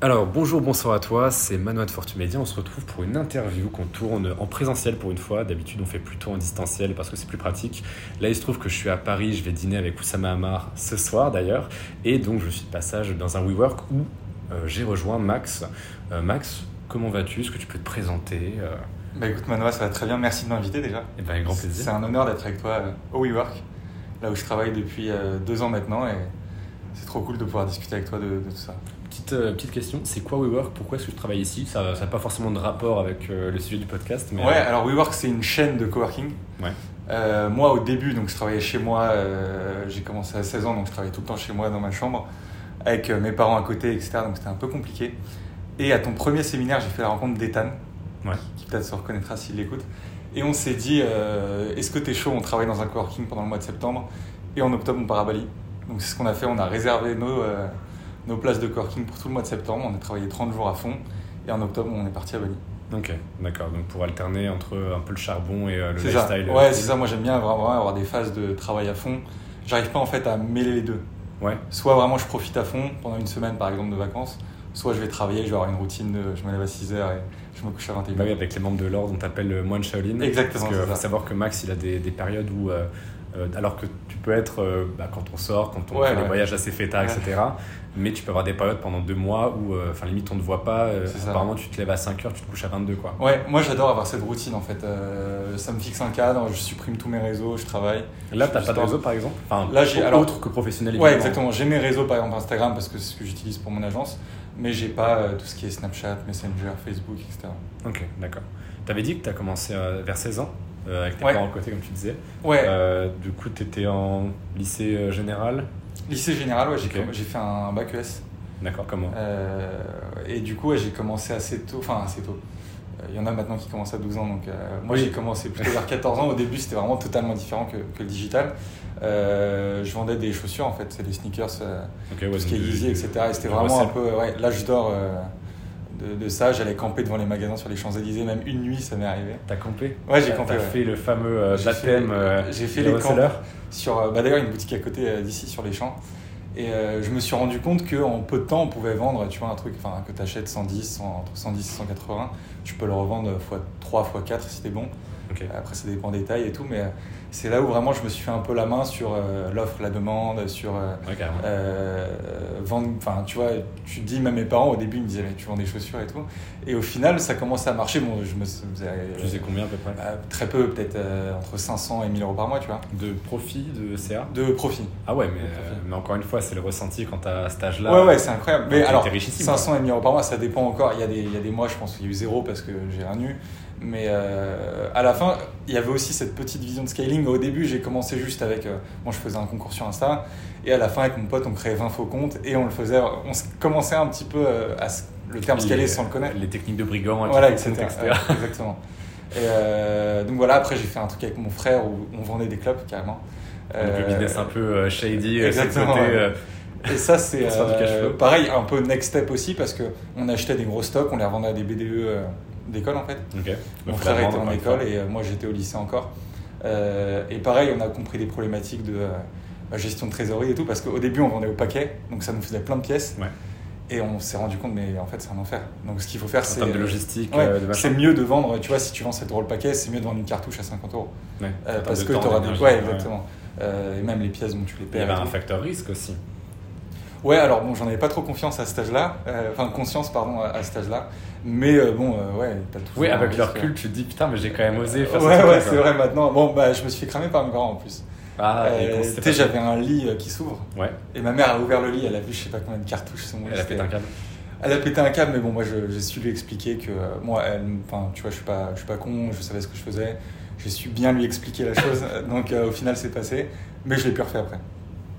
Alors bonjour, bonsoir à toi, c'est Manoa de Fortumedia. On se retrouve pour une interview qu'on tourne en présentiel pour une fois. D'habitude, on fait plutôt en distanciel parce que c'est plus pratique. Là, il se trouve que je suis à Paris, je vais dîner avec Oussama Hamar ce soir d'ailleurs. Et donc, je suis de passage dans un WeWork où euh, j'ai rejoint Max. Euh, Max, comment vas-tu? Est-ce que tu peux te présenter euh? Bah écoute Manoa, ça va très bien, merci de m'inviter déjà. Eh ben, avec grand C'est plaisir. un honneur d'être avec toi euh, au WeWork, là où je travaille depuis deux ans maintenant et c'est trop cool de pouvoir discuter avec toi de, de tout ça. Petite, euh, petite question, c'est quoi WeWork? Pourquoi est-ce que je travaille ici? Ça n'a pas forcément de rapport avec euh, le sujet du podcast, mais... Ouais, euh, alors WeWork c'est une chaîne de coworking. Ouais. Euh, moi au début, donc je travaillais chez moi, euh, j'ai commencé à 16 ans, donc je travaillais tout le temps chez moi dans ma chambre, avec mes parents à côté, etc. Donc c'était un peu compliqué. Et à ton premier séminaire, j'ai fait la rencontre d'Ethan, Ouais. qui peut-être se reconnaîtra s'il l'écoute. Et on s'est dit, est-ce que t'es chaud? On travaille dans un coworking pendant le mois de septembre. Et en octobre, on part à Bali. Donc c'est ce qu'on a fait, on a réservé nos, nos places de coworking pour tout le mois de septembre. On a travaillé 30 jours à fond. Et en octobre, on est parti à Bali. Ok, d'accord. Donc pour alterner entre un peu le charbon et euh, le C'est ça. lifestyle. Ouais, c'est ça. Moi, j'aime bien vraiment avoir des phases de travail à fond. J'arrive pas en fait à mêler les deux. Ouais. Soit vraiment je profite à fond pendant une semaine par exemple de vacances, soit je vais travailler, je vais avoir une routine de je me lève à 6h et je me couche à 21h. Bah oui, avec les membres de l'ordre, on t'appelle le moine Shaolin. Exactement, Parce que faut savoir que Max, il a des, des périodes où, euh, euh, alors que être euh, bah, quand on sort, quand on Ouais, fait des ouais. voyages assez fêtards, Ouais. etc. Mais tu peux avoir des périodes pendant deux mois où, euh, enfin, limite, on ne te voit pas. euh, apparemment, tu te lèves à 5 heures, tu te couches à 22, quoi. Ouais, moi j'adore avoir cette routine en fait. Ça me fixe un cadre, je supprime tous mes réseaux, je travaille. Là, t'as pas de réseau, par exemple? Enfin, Là, j'ai- autre alors- que professionnel, Ouais, évidemment. exactement. J'ai mes réseaux par exemple Instagram parce que c'est ce que j'utilise pour mon agence, mais j'ai pas tout ce qui est Snapchat, Messenger, Facebook, etc. Ok, d'accord. T'avais dit que t'as commencé vers 16 ans, euh, avec tes Ouais. parents à côté, comme tu disais. Ouais, Euh, du coup, t'étais en lycée euh, général? lycée général, ouais, j'ai fait un bac ES. D'accord, comment? Euh, et du coup, ouais, j'ai commencé assez tôt, enfin assez tôt. Il y en a maintenant qui commencent à 12 ans, donc moi Oui. j'ai commencé plutôt vers 14 ans. Au début, c'était vraiment totalement différent que, que le digital. Je vendais des chaussures en fait, c'est des sneakers, Ok, ouais, tout ce qui est Yeezy, etc. Et c'était vraiment un peu ouais, l'âge d'or de, de ça. J'allais camper devant les magasins sur les Champs-Élysées, même une nuit, ça m'est arrivé. T'as campé Ouais, j'ai campé, T'as ouais. fait le fameux euh, J'ai baptême. fait- euh, j'ai fait les camps. Sur, euh, bah, D'ailleurs, une boutique à côté euh, d'ici, sur les champs. Et je me suis rendu compte qu'en peu de temps, on pouvait vendre, tu vois, un truc que tu achètes 110, 100, entre 110 et 180. Tu peux le revendre x3, x4 si t'es bon. Ok. Après, ça dépend des tailles et tout. Mais c'est là où vraiment je me suis fait un peu la main sur euh, l'offre, la demande, sur euh, Ouais, euh, vendre. Enfin, tu vois, tu te dis, même mes parents au début, ils me disaient, mais tu vends des chaussures et tout. Et au final, ça commençait à marcher. Bon, je me faisais. Tu sais combien à peu près? Très peu, peut-être euh, entre 500 et 1000 euros par mois, tu vois. De profit de CA De profit. Ah ouais, mais, mais encore une fois, c'est le ressenti quand t'as cet âge-là. Ouais, ouais, c'est incroyable. Mais alors, t'es richissime, 500 et 1000 euros par mois, ça dépend encore. Il y a des, il y a des mois, je pense qu'il y a eu zéro parce que j'ai rien eu. Mais euh, à la fin, il y avait aussi cette petite vision de scaling. Au début, j'ai commencé juste avec. euh, moi, je faisais un concours sur Insta. Et à la fin, avec mon pote, on créait 20 faux comptes. Et on le faisait. On commençait un petit peu euh, à. le terme scaler sans le connaître. Les techniques de brigands, avec Voilà, etc. etc. Ouais, exactement. Et euh, donc voilà, après, j'ai fait un truc avec mon frère où on vendait des clubs carrément. Le Euh, business un peu euh, shady, euh, exactement, côté, euh, Et ça, c'est euh, pareil, un peu next step aussi, parce qu'on achetait des gros stocks, on les revendait à des BDE euh, d'école en fait. Mon frère était en école et euh, moi j'étais au lycée encore. Euh, et pareil, on a compris des problématiques de euh, gestion de trésorerie et tout, parce qu'au début on vendait au paquet, donc ça nous faisait plein de pièces. Ouais. Et on s'est rendu compte, mais en fait c'est un enfer. Donc ce qu'il faut faire, En c'est. termes de logistique, Ouais, euh, c'est mieux de vendre, tu vois, si tu vends 7 euros le paquet, c'est mieux de vendre une cartouche à 50 euros. Ouais. Euh, parce que tu auras des. Ouais, ouais. exactement. Euh, et même les pièces, bon, tu les Il y perds. avait un facteur risque aussi. Ouais, alors bon, j'en avais pas trop confiance à cet âge-là, enfin conscience, pardon, à, à cet âge-là. Mais euh, bon, euh, ouais, t'as toujours. Oui, avec le risque. recul, tu te dis putain, mais j'ai quand même osé faire Ouais, ce ouais, truc, c'est vrai maintenant. Bon, bah, je me suis fait cramer par mes parents en plus. Ah, Euh, tu sais, j'avais un lit euh, qui s'ouvre, Ouais, et ma mère a ouvert le lit, elle a vu je sais pas combien de cartouches lit. elle a pété un câble. Elle a pété un câble, mais bon, moi je- j'ai su lui expliquer que euh, moi, elle, enfin, tu vois, je suis pas, je suis pas con, je savais ce que je faisais. J'ai su bien lui expliquer la chose, donc au final c'est passé, mais je l'ai plus refait après.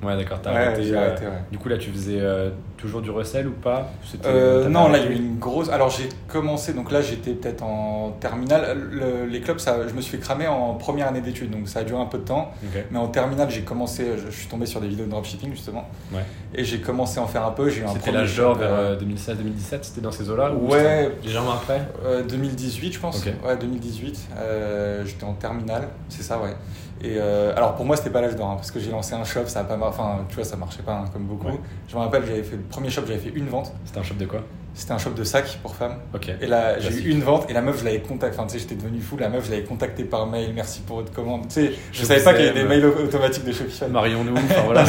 Ouais, d'accord, t'as Ouais, arrêté. euh, arrêté, ouais. Du coup, là, tu faisais euh, toujours du recel ou pas? Euh, non, là il y a eu une grosse. Alors j'ai commencé, donc là j'étais peut-être en terminale. Le- les clubs, ça, je me suis fait cramer en première année d'études, donc ça a duré un peu de temps. Mais en terminale, j'ai commencé, je, je suis tombé sur des vidéos de dropshipping justement, Ouais. et j'ai commencé à en faire un peu. C'était d'or shop, vers euh, euh, 2016-2017, c'était dans ces eaux-là? Ou Ouais. Légèrement après? Euh, 2018, je pense. Ok. Ouais, 2018. Euh, j'étais en terminale, c'est ça, ouais. Et euh, alors pour moi, c'était pas l'âge d'or, hein, parce que j'ai lancé un shop, ça a pas Enfin, tu vois, ça marchait pas hein, comme beaucoup. Ouais. Je me rappelle, j'avais fait le premier shop, j'avais fait une vente. C'était un shop de quoi? C'était un shop de sacs pour femmes. Ok. Et là, j'ai eu une vente et la meuf, je l'avais contactée. Enfin, tu sais, j'étais devenu fou. La meuf, je l'avais contactée par mail. Merci pour votre commande. Tu sais, je, Je savais pas qu'il y avait des mails au- automatiques de Shopify. Marions-nous. Enfin voilà.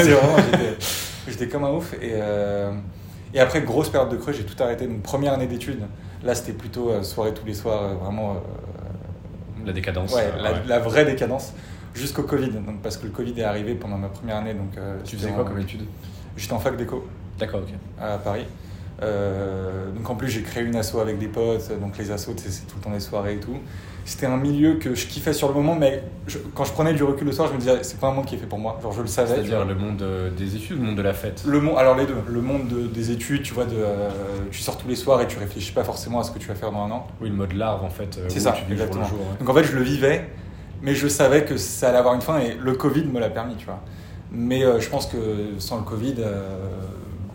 J'étais- comme un ouf. Et, euh, et après, grosse période de creux, j'ai tout arrêté. Donc, première année d'études, là, c'était plutôt euh, soirée tous les soirs, vraiment. La décadence. ouais, la, ouais. la vraie décadence. Jusqu'au Covid. Donc, parce que le Covid est arrivé pendant ma première année. Donc, euh, Tu faisais quoi en- comme étude J'étais en fac d'éco D'accord, ok. à Paris. Euh, donc en plus j'ai créé une asso avec des potes, donc les assos c'est tout le temps des soirées et tout. C'était un milieu que je kiffais sur le moment, mais je- quand je prenais du recul le soir, je me disais c'est pas un monde qui est fait pour moi. Genre je le savais. C'est-à-dire le monde euh, des études, le monde de la fête. Le monde, alors les deux, le monde de- des études, tu vois, de, euh, tu sors tous les soirs et tu réfléchis pas forcément à ce que tu vas faire dans un an. Oui, le mode larve en fait. C'est ça, tu exactement. jour. ouais. Donc en fait je le vivais, mais je savais que ça allait avoir une fin et le Covid me l'a permis, tu vois. Mais euh, je pense que sans le Covid, euh,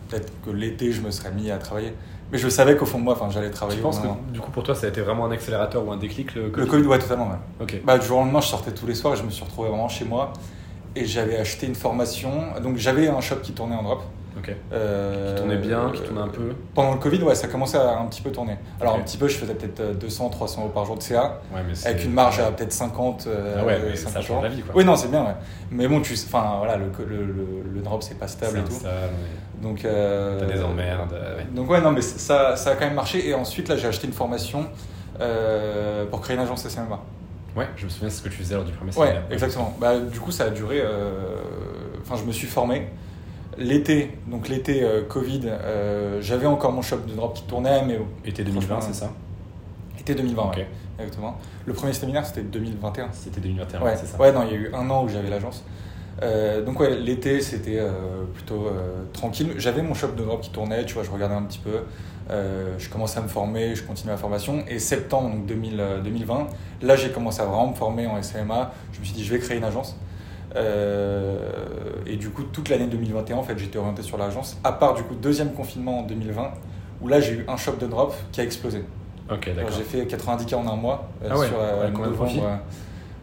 peut-être que l'été je me serais mis à travailler. Mais je savais qu'au fond de moi, j'allais travailler. Tu penses au que du coup pour toi ça a été vraiment un accélérateur ou un déclic le Le Covid, ouais, totalement, ouais. Bah, du jour au lendemain, je sortais tous les soirs et je me suis retrouvé vraiment chez moi. Et j'avais acheté une formation. Donc, j'avais un shop qui tournait en drop. Euh, Qui tournait bien, qui tournait un peu. Pendant le Covid, ouais, ça commençait à un petit peu tourner. Alors, un petit peu, je faisais peut-être euh, 200, 300 euros par jour de CA. Ouais, mais c'est- Avec une marge à peut-être 50. euh, Ah ouais, mais ça 50 change la vie quoi. Oui, non, c'est bien, ouais. Mais bon, tu enfin, voilà, le, le, le, le drop, c'est pas stable C'est et tout. instable, ouais. Donc, euh, T'as des emmerdes. euh, ouais. Donc ouais, non, mais ça, ça a quand même marché. Et ensuite, là, j'ai acheté une formation euh, pour créer une agence SMA. Ouais, je me souviens de ce que tu faisais lors du premier Ouais, séminaire. exactement. Bah, du coup, ça a duré. euh, Enfin, je me suis formé. L'été, donc l'été euh, Covid, euh, j'avais encore mon shop de drop qui tournait, mais Été 2020, Franchement, c'est ça été 2020, Ok. ouais, exactement. Le premier séminaire, c'était 2021. C'était 2021, Ouais, c'est ça. ouais, non, il y a eu un an où j'avais l'agence. Euh, donc ouais, l'été c'était euh, plutôt euh, tranquille. J'avais mon shop de drop qui tournait, tu vois, je regardais un petit peu. Euh, je commençais à me former, je continuais ma formation. Et septembre donc 2000, euh, 2020, là j'ai commencé à vraiment me former en SMA. Je me suis dit je vais créer une agence. Euh, et du coup toute l'année 2021 en fait j'étais orienté sur l'agence. À part du coup deuxième confinement en 2020 où là j'ai eu un shop de drop qui a explosé. Ok, d'accord. J'ai fait 90K en un mois euh, Ah ouais, sur euh, ouais, combien novembre.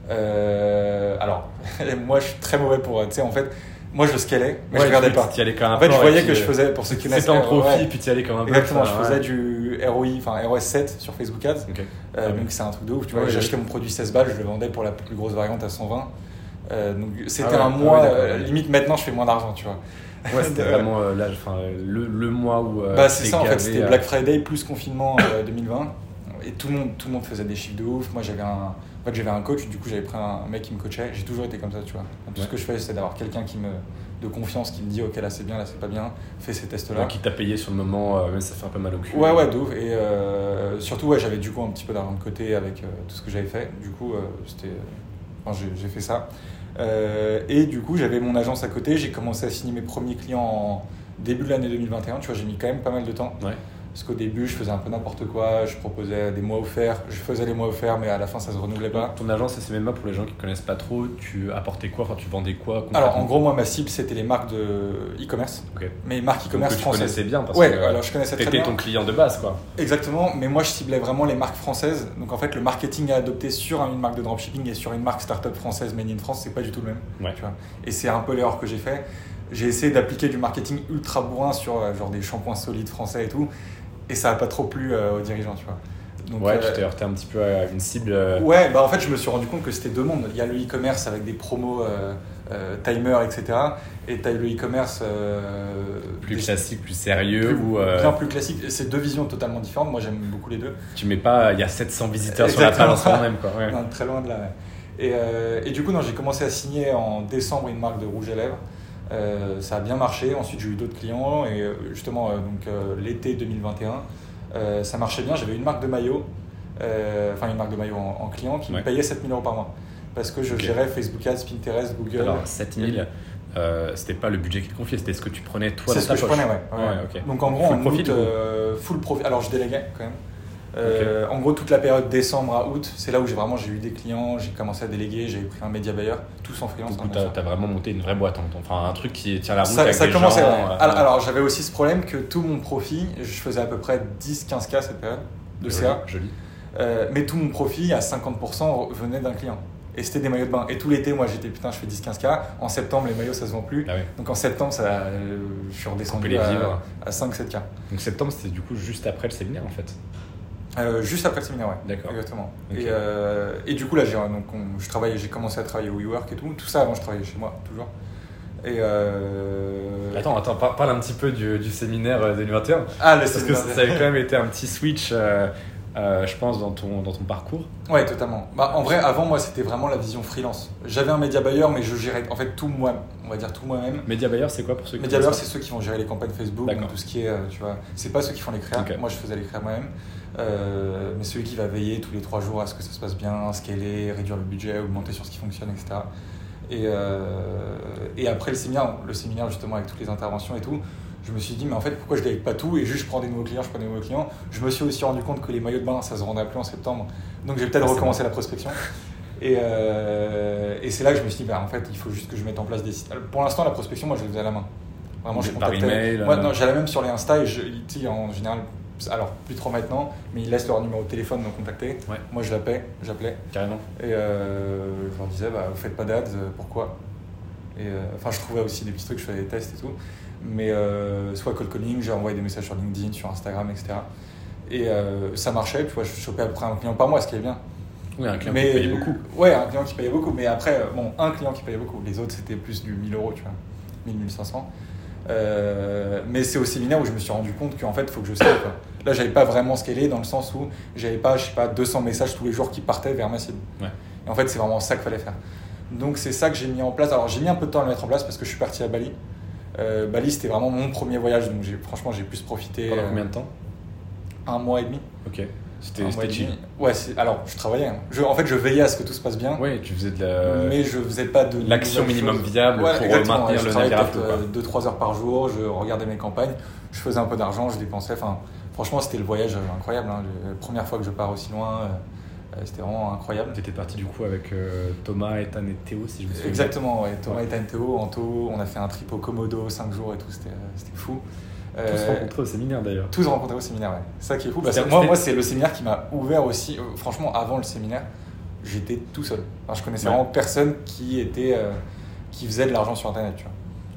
Euh, alors, moi je suis très mauvais pour. Tu sais, en fait, moi je scalais, mais Ouais, je regardais pas. Allais comme un En fait, je voyais que je faisais, pour ceux qui connaissent, C'était en profit, ouais, puis tu y allais comme un Exactement, je ouais. faisais du ROI, enfin ROS 7 sur Facebook Ads. Ok. Euh, Ah ouais. Donc c'est un truc de ouf, tu vois. Ouais, J'achetais ouais. mon produit 16 balles, je le vendais pour la plus grosse variante à 120. Euh, donc c'était Ah ouais, un ah mois, ouais, d'accord, euh, ouais. limite maintenant je fais moins d'argent, tu vois. Ouais, c'était vraiment euh, là, enfin, le, le mois où. Bah c'est ça en fait, c'était Black Friday plus confinement euh, 2020 et tout le monde tout le monde faisait des chiffres de ouf. Moi j'avais un en fait, j'avais un coach, du coup j'avais pris un mec qui me coachait. J'ai toujours été comme ça, tu vois. Tout Ouais. ce que je fais c'est d'avoir quelqu'un qui me de confiance qui me dit OK là c'est bien, là c'est pas bien, fais ces tests là. Ouais, qui t'a payé sur le moment, euh, même ça fait un peu mal au cul. Ouais ouais de ouf et euh, surtout ouais, j'avais du coup un petit peu d'argent de côté avec euh, tout ce que j'avais fait. Du coup c'était enfin, j'ai fait ça. Euh, et du coup j'avais mon agence à côté, j'ai commencé à signer mes premiers clients en début de l'année 2021, tu vois, j'ai mis quand même pas mal de temps. Parce qu'au début, je faisais un peu n'importe quoi, je proposais des mois offerts, je faisais les mois offerts, mais à la fin, ça se renouvelait pas. Ton agence SMMA, pour les gens qui connaissent pas trop, tu apportais quoi? Enfin, tu vendais quoi Alors, en gros, moi, ma cible, c'était les marques de e-commerce, Ok. mais marques e-commerce que tu françaises. connaissais bien parce Ouais, que euh, alors je connaissais très bien. ton client de base, quoi. Exactement, mais moi, je ciblais vraiment les marques françaises. Donc, en fait, le marketing à adopter sur une marque de dropshipping et sur une marque startup française made in France, c'est pas du tout le même. Ouais. Tu vois. Et c'est un peu l'erreur que j'ai fait. J'ai essayé d'appliquer du marketing ultra bourrin sur euh, genre des shampoings solides français et tout, et ça a pas trop plu euh, aux dirigeants, tu vois. Donc, ouais, euh, tu t'es heurté un petit peu à une cible. euh, Ouais, bah en fait, je me suis rendu compte que c'était deux mondes. Il y a le e-commerce avec des promos timer, etc. Et tu as le e-commerce euh, plus des- classique, plus sérieux, plus- ou euh, bien plus classique. C'est deux visions totalement différentes. Moi, j'aime beaucoup les deux. tu mets pas, il y a 700 visiteurs sur la page en même, quoi. Ouais. Non, très loin de là. ouais. Et, euh, et du coup, j'ai commencé à signer en décembre une marque de rouge à lèvres. Euh, ça a bien marché. Ensuite, j'ai eu d'autres clients. Et euh, justement, euh, donc euh, l'été 2021, euh, ça marchait bien. J'avais une marque de maillot, enfin une marque de maillot en, en client qui Ouais. me payait 7000 euros par mois. Parce que je gérais Facebook Ads, Pinterest, Google. Alors, 7000, euh, c'était pas le budget qui te confiait, c'était ce que tu prenais toi C'est dans ce ta que je prenais, ouais. ouais. Ouais, ok. Donc en gros, Full en profit, août, full profit. Alors je déléguais quand même. Euh, En gros, toute la période décembre à août, c'est là où j'ai vraiment j'ai eu des clients, j'ai commencé à déléguer, j'ai pris un média buyer, tous en freelance. Du coup, hein, t'as vraiment monté une vraie boîte, hein. enfin un truc qui tient la route Ça, avec ça des commençait. gens, ouais. euh, alors, alors, j'avais aussi ce problème que tout mon profit, je faisais à peu près 10-15K cette période de joli, CA, Joli. euh, mais tout mon profit à 50% venait d'un client. Et c'était des maillots de bain. Et tout l'été, moi j'étais putain, je fais 10-15K. En septembre, les maillots ça se vend plus. Ah. Donc en septembre, ça, euh, je suis redescendu les vivre. à, à 5-7K. Donc septembre, c'était du coup juste après le séminaire en fait. Euh, juste après le séminaire, ouais. D'accord. Exactement. Et, euh, et du coup, là, j'ai donc, on- je travaillais, j'ai commencé à travailler au WeWork et tout. Tout ça avant, je travaillais chez moi, toujours. Et euh... Attends, attends, par- parle un petit peu du, du séminaire euh, 2021. Ah, le Parce que ça avait quand même été un petit switch, euh, je pense, dans ton, dans ton parcours. Ouais, totalement. Bah, en vrai, avant, moi, c'était vraiment la vision freelance. J'avais un média buyer, mais je gérais en fait tout moi, on va dire tout moi-même. Media Buyer, c'est quoi pour ceux qui Média buyer, c'est ceux qui vont gérer les campagnes Facebook, donc tout ce qui est, tu vois, c'est pas ceux qui font les créas. Moi, je faisais les créas moi-même. Euh, mais celui qui va veiller tous les trois jours à ce que ça se passe bien, scaler, réduire le budget, augmenter sur ce qui fonctionne, etc. Et, euh, et après le séminaire, le séminaire justement avec toutes les interventions et tout, je me suis dit, mais en fait, pourquoi je délègue pas tout et juste je prends des nouveaux clients, je prends des nouveaux clients. Je me suis aussi rendu compte que les maillots de bain, ça se vendait plus en septembre. Donc j'ai peut-être recommencé la prospection. Et, euh, et c'est là que je me suis dit, bah, en fait, il faut juste que je mette en place des sites. Pour l'instant, la prospection, moi, je le faisais à la main. Vraiment, je contactais. Moi, non, j'allais même sur les Insta et je, en général, alors plus trop maintenant, mais ils laissent leur numéro de téléphone me contacter. Ouais. Moi, je l'appelais, j'appelais. Carrément. Et euh, je leur disais, bah, vous faites pas d'ads, euh, pourquoi? Et euh, enfin, je trouvais aussi des petits trucs, je faisais des tests et tout. Mais soit cold calling, j'ai envoyé des messages sur LinkedIn, sur Instagram, etc. Et ça marchait, tu vois, je chopais à peu près un client par mois, ce qui est bien. Oui, un client mais, qui payait beaucoup. Ouais, un client qui payait beaucoup. Mais après, bon, un client qui payait beaucoup. Les autres, c'était plus du 1000 euros, tu vois. 1000, 1500. Euh, mais c'est au séminaire où je me suis rendu compte qu'en fait, il faut que je scale. Là, j'avais pas vraiment scalé dans le sens où j'avais pas, je sais pas, 200 messages tous les jours qui partaient vers ma cible. Ouais. Et en fait, c'est vraiment ça qu'il fallait faire. Donc, c'est ça que j'ai mis en place. Alors, j'ai mis un peu de temps à le mettre en place parce que je suis parti à Bali. Euh, Bali, c'était vraiment mon premier voyage. Donc, j'ai, franchement, j'ai pu se profiter. Pendant euh, combien de temps? Un mois et demi. Ok. C'était chill. Ouais, alors, je travaillais. hein. Je, en fait, je veillais à ce que tout se passe bien. Ouais, tu faisais de la. mais je faisais pas de l'action minimum choses. viable pour exactement, maintenir je le travaillais navire à peut-être, flot, quoi. euh, 2-3 heures par jour, je regardais mes campagnes, je faisais un peu d'argent, je dépensais. Enfin, franchement, c'était le voyage incroyable. hein. La première fois que je pars aussi loin, euh, euh, c'était vraiment incroyable. Tu étais parti du coup avec euh, Thomas, Ethan et Théo, si je me souviens. Exactement, ouais. Thomas Ouais. et Théo, Anto, on a fait un trip au Komodo 5 jours et tout, c'était euh, fou. Tous rencontrés au séminaire d'ailleurs. tous rencontrés au séminaire, ouais. C'est ça qui est fou. Parce que moi, moi c'est le séminaire qui m'a ouvert aussi. euh, franchement, avant le séminaire, j'étais tout seul. Enfin, je connaissais Ouais. vraiment personne qui était, qui faisait de l'argent sur Internet, tu vois.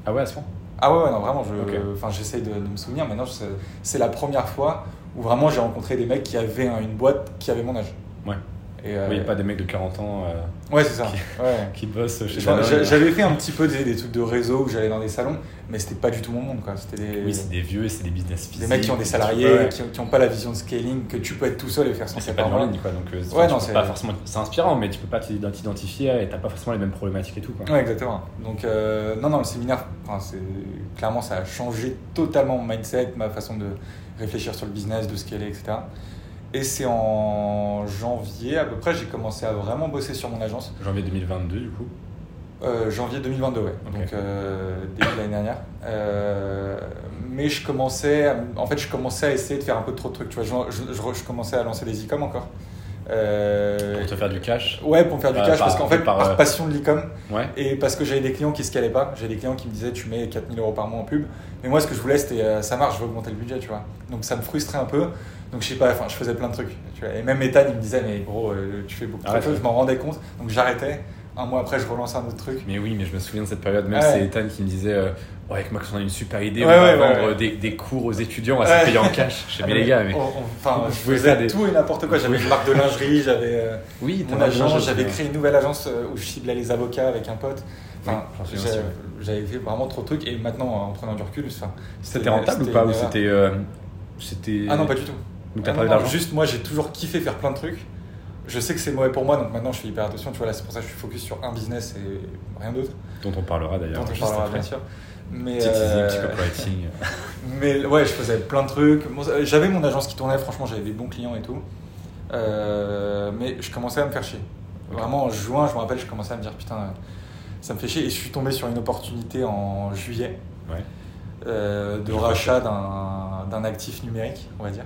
Ah ouais, à ce point? Ah ouais, ouais, non, vraiment, je, enfin, j'essaie de, de me souvenir. Maintenant, je- c'est la première fois où vraiment j'ai rencontré des mecs qui avaient un- une boîte qui avait mon âge. Ouais. Et, euh, Oui, pas des mecs de 40 ans euh, Ouais, c'est ça. Qui- Ouais. qui bossent chez J'avais fait un petit peu des, des trucs de réseau où j'allais dans des salons, mais c'était pas du tout mon monde, quoi. C'était des, Oui, c'est des vieux et c'est des business physiques. des mecs qui ont des salariés, Ouais. qui, qui ont pas la vision de scaling, que tu peux être tout seul et faire Et c'est pas en ligne quoi, donc euh, Ouais, non, c'est- pas forcément. C'est inspirant, mais tu peux pas t'ident- t'identifier et t'as pas forcément les mêmes problématiques et tout quoi. Ouais, exactement. Donc, euh, non, non, le séminaire, clairement, ça a changé totalement mon mindset, ma façon de réfléchir sur le business, de scaler, etc. Et c'est en janvier, à peu près, j'ai commencé à vraiment bosser sur mon agence. Janvier 2022 du coup. Euh, janvier 2022, ouais. Donc, euh, début de l'année dernière. Euh, mais je commençais, à- en fait, je commençais à essayer de faire un peu trop de trucs. Tu vois, je, je- je- je commençais à lancer des e-com encore. Euh, Pour te faire du cash. Ouais, pour me faire du Euh, cash, par- parce qu'en fait, par, par, euh, passion de l'e-com, Ouais. et parce que j'avais des clients qui se calaient pas, j'avais des clients qui me disaient tu mets 4000 euros par mois en pub. Mais moi, ce que je voulais, c'était ça marche, je veux augmenter le budget, tu vois. Donc ça me frustrait un peu. Donc je sais pas, enfin, je faisais plein de trucs. Tu vois. Et même Ethan, il me disait mais gros, tu fais beaucoup trop de choses. ouais. Je m'en rendais compte. Donc j'arrêtais. Un mois après, je relançais un autre truc. Mais oui, mais je me souviens de cette période. Même Ouais. c'est Ethan qui me disait euh, Ouais, avec Max, on a une super idée, Ouais, on va ouais, vendre. Des, des cours aux étudiants à se payer en cash. Je sais Ah, bien les gars, mais. Enfin, je faisais des- tout et n'importe quoi. J'avais une marque de lingerie, j'avais euh, Oui, mon agence, j'avais créé une nouvelle agence euh, où je ciblais les avocats avec un pote. Enfin, Oui, j'avais- fait vraiment trop de trucs. Et maintenant, en prenant du recul, C'était rentable ou pas Ou c'était. euh. Ah non, pas du tout. Donc t'as Ah pas non, d'argent Juste, moi, j'ai toujours kiffé faire plein de trucs. Je sais que c'est mauvais pour moi, donc maintenant je fais hyper attention. Tu vois, là, c'est pour ça que je suis focus sur un business et rien d'autre. Dont on parlera d'ailleurs. Dont on parlera après. bien sûr. Mais, Petit teasing, euh, petit mais ouais, je faisais plein de trucs. Bon, J'avais mon agence qui tournait, franchement, j'avais des bons clients et tout. Euh, mais je commençais à me faire chier. Vraiment, en juin, je me rappelle, je commençais à me dire putain, ça me fait chier. Et je suis tombé sur une opportunité en juillet Ouais. euh, de Je rachat d'un d'un actif numérique, on va dire.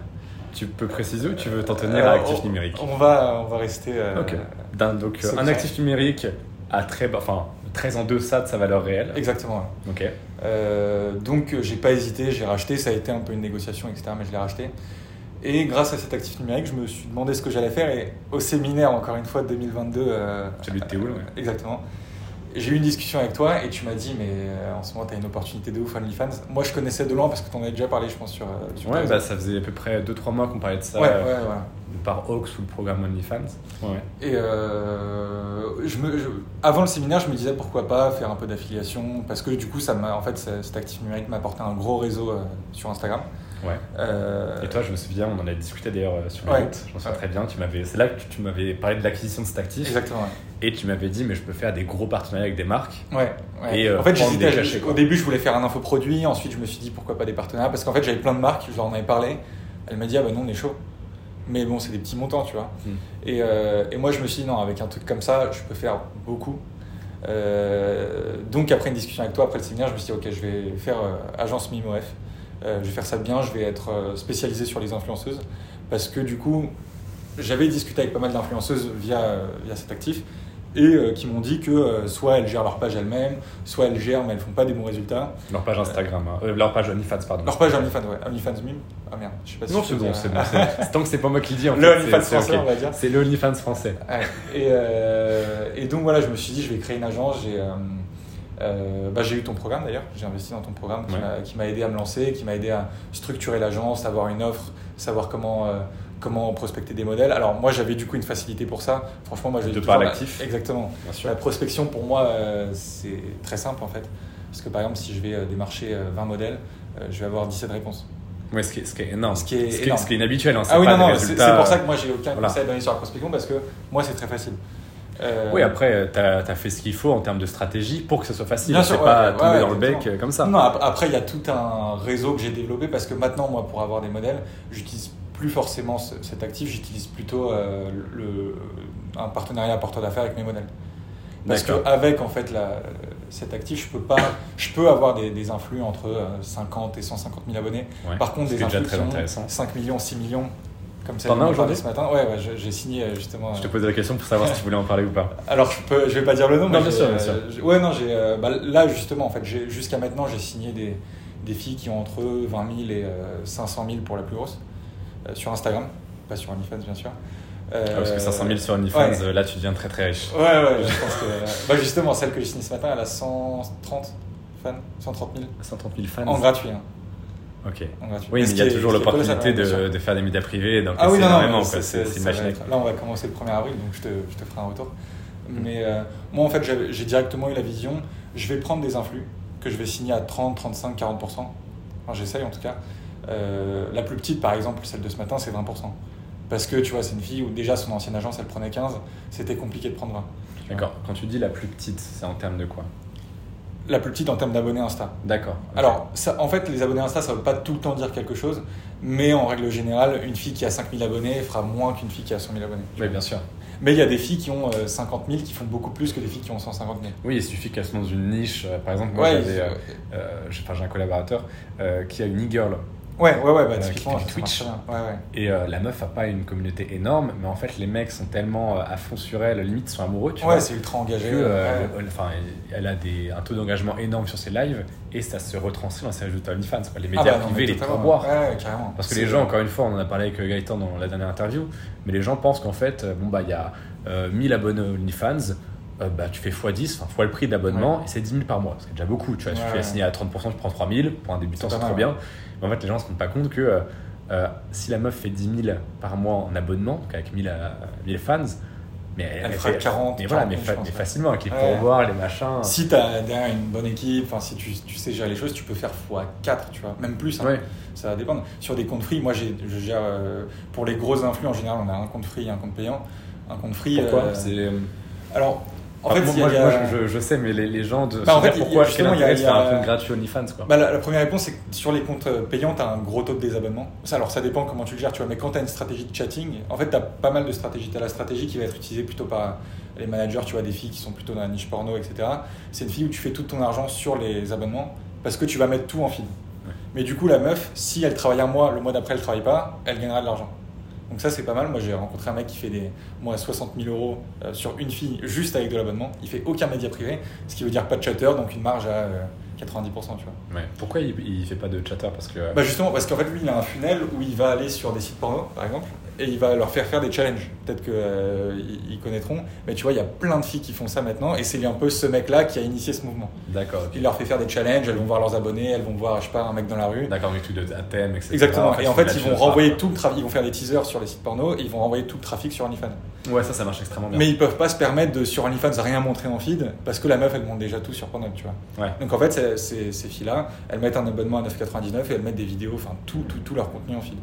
Tu peux préciser ou tu veux t'en tenir Euh, à actif on- numérique On va, on va rester. euh, Ok. D'un- donc euh, un actif numérique à très enfin très en deçà de sa valeur réelle. Exactement. Ok. Euh, donc euh, j'ai pas hésité, j'ai racheté. Ça a été un peu une négociation, etc. Mais je l'ai racheté. Et grâce à cet actif numérique, je me suis demandé ce que j'allais faire. Et au séminaire, encore une fois, de 2022. Euh, Celui de Théoul, ouais. Exactement. J'ai eu une discussion avec toi et tu m'as dit, mais euh, en ce moment, tu as une opportunité de ouf OnlyFans. Moi, je connaissais de loin parce que tu en avais déjà parlé, je pense, sur. euh, sur Ouais, bah, ça faisait à peu près 2-3 mois qu'on parlait de ça ouais, euh, ouais, par Hawks ou le programme OnlyFans. Ouais. Et euh, je me, je- avant le séminaire, je me disais pourquoi pas faire un peu d'affiliation parce que du coup, ça m'a, en fait, ce- cet actif numérique m'a apporté un gros réseau sur Instagram. Ouais. Euh, Et toi, je me souviens, on en avait discuté d'ailleurs euh, sur le Ouais. route. Je me souviens très bien. Tu m'avais, c'est là que tu m'avais parlé de l'acquisition de cet actif. Exactement. ouais. Et tu m'avais dit, mais je peux faire des gros partenariats avec des marques. Ouais. Et, euh, en fait, j'hésitais. cachets. Au début, je voulais faire un infoproduit. Ensuite, je me suis dit pourquoi pas des partenariats? Parce qu'en fait, j'avais plein de marques. Je leur en avais parlé. Elle m'a dit ah bah non, on est chaud. Mais bon, c'est des petits montants, tu vois. Hmm. Et, euh, et moi, je me suis dit non, avec un truc comme ça, je peux faire beaucoup. Euh, donc, après une discussion avec toi, après le séminaire, je me suis dit ok, je vais faire euh, agence MIMOF. Euh, je vais faire ça bien. Je vais être euh, spécialisé sur les influenceuses. Parce que du coup, j'avais discuté avec pas mal d'influenceuses via, euh, via cet actif et euh, qui m'ont dit que euh, soit elles gèrent leur page elles-mêmes, soit elles gèrent mais elles font pas des bons résultats. Leur page Instagram, hein. Leur page OnlyFans, pardon. Leur page OnlyFans, ouais, OnlyFans Mime. Ah merde, je sais pas si Non, c'est bon, c'est bon. Tant que c'est pas moi qui le dis, en Le fait, OnlyFans français, on va dire. C'est le OnlyFans français. Ouais. Et, et donc voilà, je me suis dit, je vais créer une agence. J'ai euh, bah, j'ai eu ton programme d'ailleurs, j'ai investi dans ton programme qui Ouais. m'a- aidé à me lancer, qui m'a aidé à structurer l'agence, avoir une offre, savoir comment, euh, comment prospecter des modèles. Alors moi j'avais du coup une facilité pour ça. Franchement, moi je De par la- l'actif. Exactement. La prospection pour moi euh, c'est très simple en fait. Parce que par exemple, si je vais démarcher euh, 20 modèles, je vais avoir 17 réponses. Ouais, ce qui est, ce qui est énorme. Ce qui est ce qui inhabituel. Hein, Ah oui, non, non, c'est pour ça que moi j'ai aucun voilà. conseil à donner sur la prospection parce que moi c'est très facile. Euh, Oui, après, tu as, fait ce qu'il faut en termes de stratégie pour que ce soit facile. Bien sûr, pas ouais, tomber ouais, dans le bec euh, comme ça. Non, ap- après, il y a tout un réseau que j'ai développé parce que maintenant, moi, pour avoir des modèles, j'utilise plus forcément ce- cet actif, j'utilise plutôt euh, le, un partenariat porteur d'affaires avec mes modèles. Parce qu'avec en fait la, cet actif, je peux pas, je peux avoir des, des influx entre euh, 50 et 150 000 abonnés. Ouais. Par contre, des influx très qui ont intéressant. 5 millions, 6 millions, comme ça T'en as aujourd'hui ce matin. Ouais, j'ai signé euh, justement. Je te euh, posais la question pour savoir si tu voulais en parler ou pas. alors, je, peux, je vais pas dire le nom, Non, mais bien sûr, bien euh, sûr. ouais, non, j'ai. euh, bah, là, justement, en fait, jusqu'à maintenant, j'ai signé des, des filles qui ont entre 20 000 et euh, 500 000 pour la plus grosse, euh, sur Instagram, pas sur OnlyFans, bien sûr. Euh, Ah, parce que 500 000 sur OnlyFans, ouais. euh, là, tu deviens très très riche. Ouais, ouais, je pense que. bah, justement, celle que j'ai signée ce matin, elle a 130 fans, 130 000. 130 000 fans. En gratuit. hein, Ok. Oui, mais il y a toujours l'opportunité de, de faire des médias privés, Ah oui, non, énormément, c'est- être- Là, on va commencer le 1er avril, donc je te, je te ferai un retour. Mm. Mais euh, moi, en fait, j'ai directement eu la vision, je vais prendre des influx que je vais signer à 30, 35, 40%. Enfin, J'essaye en tout cas. Euh, la plus petite, par exemple, celle de ce matin, c'est 20%. Parce que tu vois, c'est une fille où déjà son ancienne agence, elle prenait 15, c'était compliqué de prendre 20. tu vois. D'accord. Quand tu dis la plus petite, c'est en termes de quoi? La plus petite en termes d'abonnés Insta. D'accord. Alors, ça, en fait, les abonnés Insta, ça ne veut pas tout le temps dire quelque chose, mais en règle générale, une fille qui a 5000 abonnés fera moins qu'une fille qui a 100 000 abonnés. Oui, bien sûr. Mais il y a des filles qui ont euh, 50 000 qui font beaucoup plus que des filles qui ont 150 000. Oui, il suffit qu'elles soient dans une niche. euh, Par exemple, moi, Ouais, j'avais, euh, euh, j'ai un collaborateur euh, qui a une e-girl ouais, ouais, ouais, bah, Euh, typiquement, qui Twitch. Ouais, ouais. et euh, la meuf a pas une communauté énorme, mais en fait, les mecs sont tellement euh, à fond sur elle, limite sont amoureux, tu Ouais, vois. c'est ultra engagé. que, ouais. enfin, elle a des, un taux d'engagement énorme sur ses lives et ça se retranscrit dans ses résultats OnlyFans. Les Ah médias bah, non, mais privés, les pourboires. Ouais, ouais, carrément. Parce que les gens, encore une fois, on en a parlé avec Gaëtan dans la dernière interview, mais les gens pensent qu'en fait, bon, bah, il y a euh, 1000 abonnés OnlyFans, euh, bah, tu fais x10, enfin, fois le prix d'abonnement, et c'est 10 000 par mois. C'est déjà beaucoup, tu vois. Ouais, tu ouais. signer à 30%, tu prends 3000, pour un débutant, C'est trop bien. Mais en fait, les gens ne se rendent pas compte que euh, euh, si la meuf fait 10 000 par mois en abonnement, donc avec 1000, euh, 1000 fans, mais Elle fera 40, mais voilà, 40 mais, 000, fa- pense, mais ouais. facilement, avec les Ouais. pourboires, les machins. Si tu as derrière une bonne équipe, enfin, si tu, tu sais gérer les choses, tu peux faire x4, tu vois, même plus. hein. Ouais. Ça va dépendre. Sur des comptes free, moi, je gère. euh, pour les gros influx, en général, on a un compte free et un compte payant. Un compte free. Pourquoi euh, C'est- Alors, en Enfin, fait, moi, a- je, je sais, mais les, les gens de Bah, en fait, pourquoi, justement, il y a- de faire a- un compte gratuit OnlyFans, quoi. Bah, la, la première réponse, c'est que sur les comptes euh, payants, tu as un gros taux de désabonnement. Ça, alors, ça dépend comment tu le gères, tu vois. Mais quand tu as une stratégie de chatting, en fait, tu as pas mal de stratégies. Tu as la stratégie qui va être utilisée plutôt par les managers, tu vois, des filles qui sont plutôt dans la niche porno, etc. C'est une fille où tu fais tout ton argent sur les abonnements parce que tu vas mettre tout en. Ouais. Mais du coup, la meuf, si elle travaille un mois, le mois d'après, elle travaille pas, elle gagnera de l'argent. Donc ça, c'est pas mal. Moi, j'ai rencontré un mec qui fait des moi 60 000 euros euh, sur une fille juste avec de l'abonnement. Il fait aucun média privé, ce qui veut dire pas de chatter, donc une marge à euh, 90%, tu vois. Ouais. Pourquoi il, il fait pas de chatter Parce que. Bah justement, parce qu'en fait, lui, il a un funnel où il va aller sur des sites porno, par exemple, et il va leur faire faire des challenges. Peut-être qu'ils connaîtront, mais tu vois, il y a plein de filles qui font ça maintenant, et c'est un peu ce mec-là qui a initié ce mouvement. D'accord. Il leur fait faire des challenges, elles vont voir leurs abonnés, elles vont voir, je sais pas, un mec dans la rue. D'accord, mais tout de thème, etc. Exactement. et en fait, ils vont renvoyer tout le trafic, ils vont faire des teasers sur les sites porno, et ils vont renvoyer tout le trafic sur OnlyFans. Ouais, ça, ça marche extrêmement bien. Mais ils peuvent pas se permettre de sur OnlyFans rien montrer en feed, parce que la meuf, elle monte déjà tout sur Pornhub, tu vois. Ouais. Donc en fait, ces filles-là, elles mettent un abonnement à 9,99 et elles mettent des vidéos, enfin tout, tout, tout leur contenu en feed.